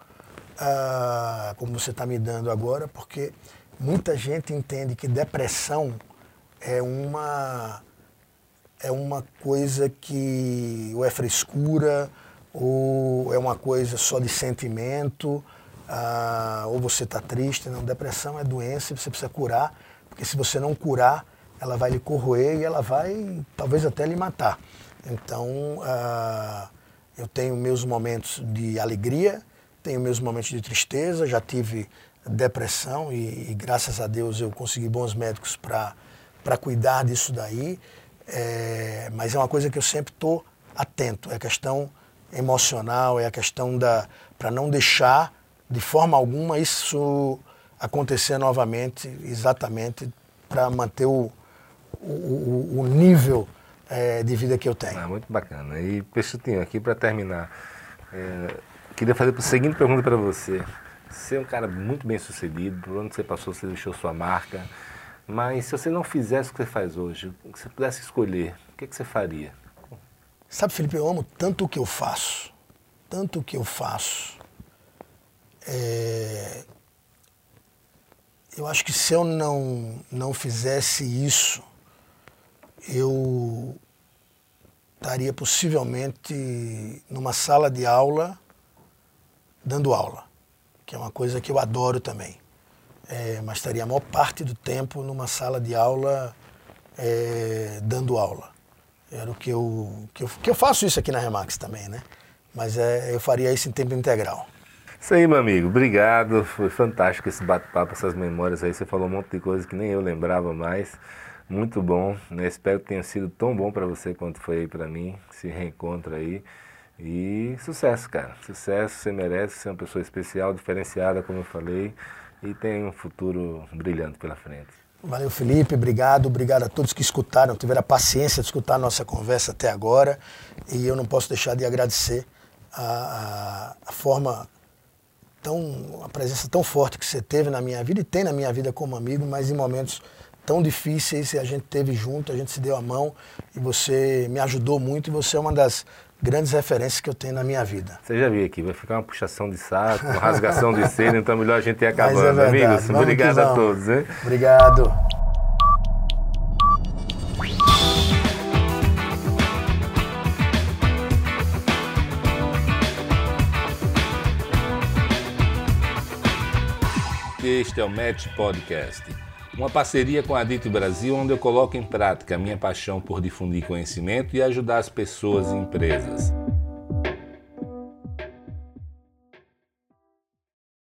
ah, como você está me dando agora, porque muita gente entende que depressão é uma, é uma coisa que ou é frescura, ou é uma coisa só de sentimento, ah, ou você está triste. Não, depressão é doença e você precisa curar, porque se você não curar, ela vai lhe corroer e ela vai talvez até lhe matar. Então, ah, eu tenho meus momentos de alegria, tenho meus momentos de tristeza, já tive depressão e, e graças a Deus eu consegui bons médicos para cuidar disso daí. É, mas é uma coisa que eu sempre estou atento, é a questão emocional, é a questão da para não deixar de forma alguma isso acontecer novamente, exatamente para manter o, o, o nível é, de vida que eu tenho.
Ah, muito bacana. E Peixotinho, aqui para terminar, é, queria fazer a seguinte pergunta para você. Você é um cara muito bem sucedido, por onde você passou, você deixou sua marca, mas se você não fizesse o que você faz hoje, se você pudesse escolher, o que, que você faria?
Sabe, Felipe, eu amo tanto o que eu faço, tanto o que eu faço. É... Eu acho que se eu não, não fizesse isso, eu estaria possivelmente numa sala de aula dando aula, que é uma coisa que eu adoro também. É, mas estaria a maior parte do tempo numa sala de aula é, dando aula. Era o que eu, que eu, que eu faço isso aqui na Remax também, né? Mas é, eu faria isso em tempo integral.
Isso aí, meu amigo. Obrigado. Foi fantástico esse bate-papo, essas memórias aí. Você falou um monte de coisa que nem eu lembrava mais muito bom. Né? Espero que tenha sido tão bom para você quanto foi para mim. Se reencontra aí. E sucesso, cara. Sucesso, você merece ser uma pessoa especial, diferenciada, como eu falei, e tem um futuro brilhante pela frente.
Valeu, Felipe. Obrigado. Obrigado a todos que escutaram, tiveram a paciência de escutar a nossa conversa até agora. E eu não posso deixar de agradecer a, a, a forma tão, a presença tão forte que você teve na minha vida e tem na minha vida como amigo, mas em momentos tão difíceis a gente teve junto, a gente se deu a mão e você me ajudou muito e você é uma das grandes referências que eu tenho na minha vida.
Você já viu aqui, vai ficar uma puxação de saco, uma rasgação de cena, então melhor a gente ir acabando, é amigos. Vamos Obrigado a todos. Hein?
Obrigado.
Este é o Match Podcast uma parceria com a Dito Brasil, onde eu coloco em prática a minha paixão por difundir conhecimento e ajudar as pessoas e empresas.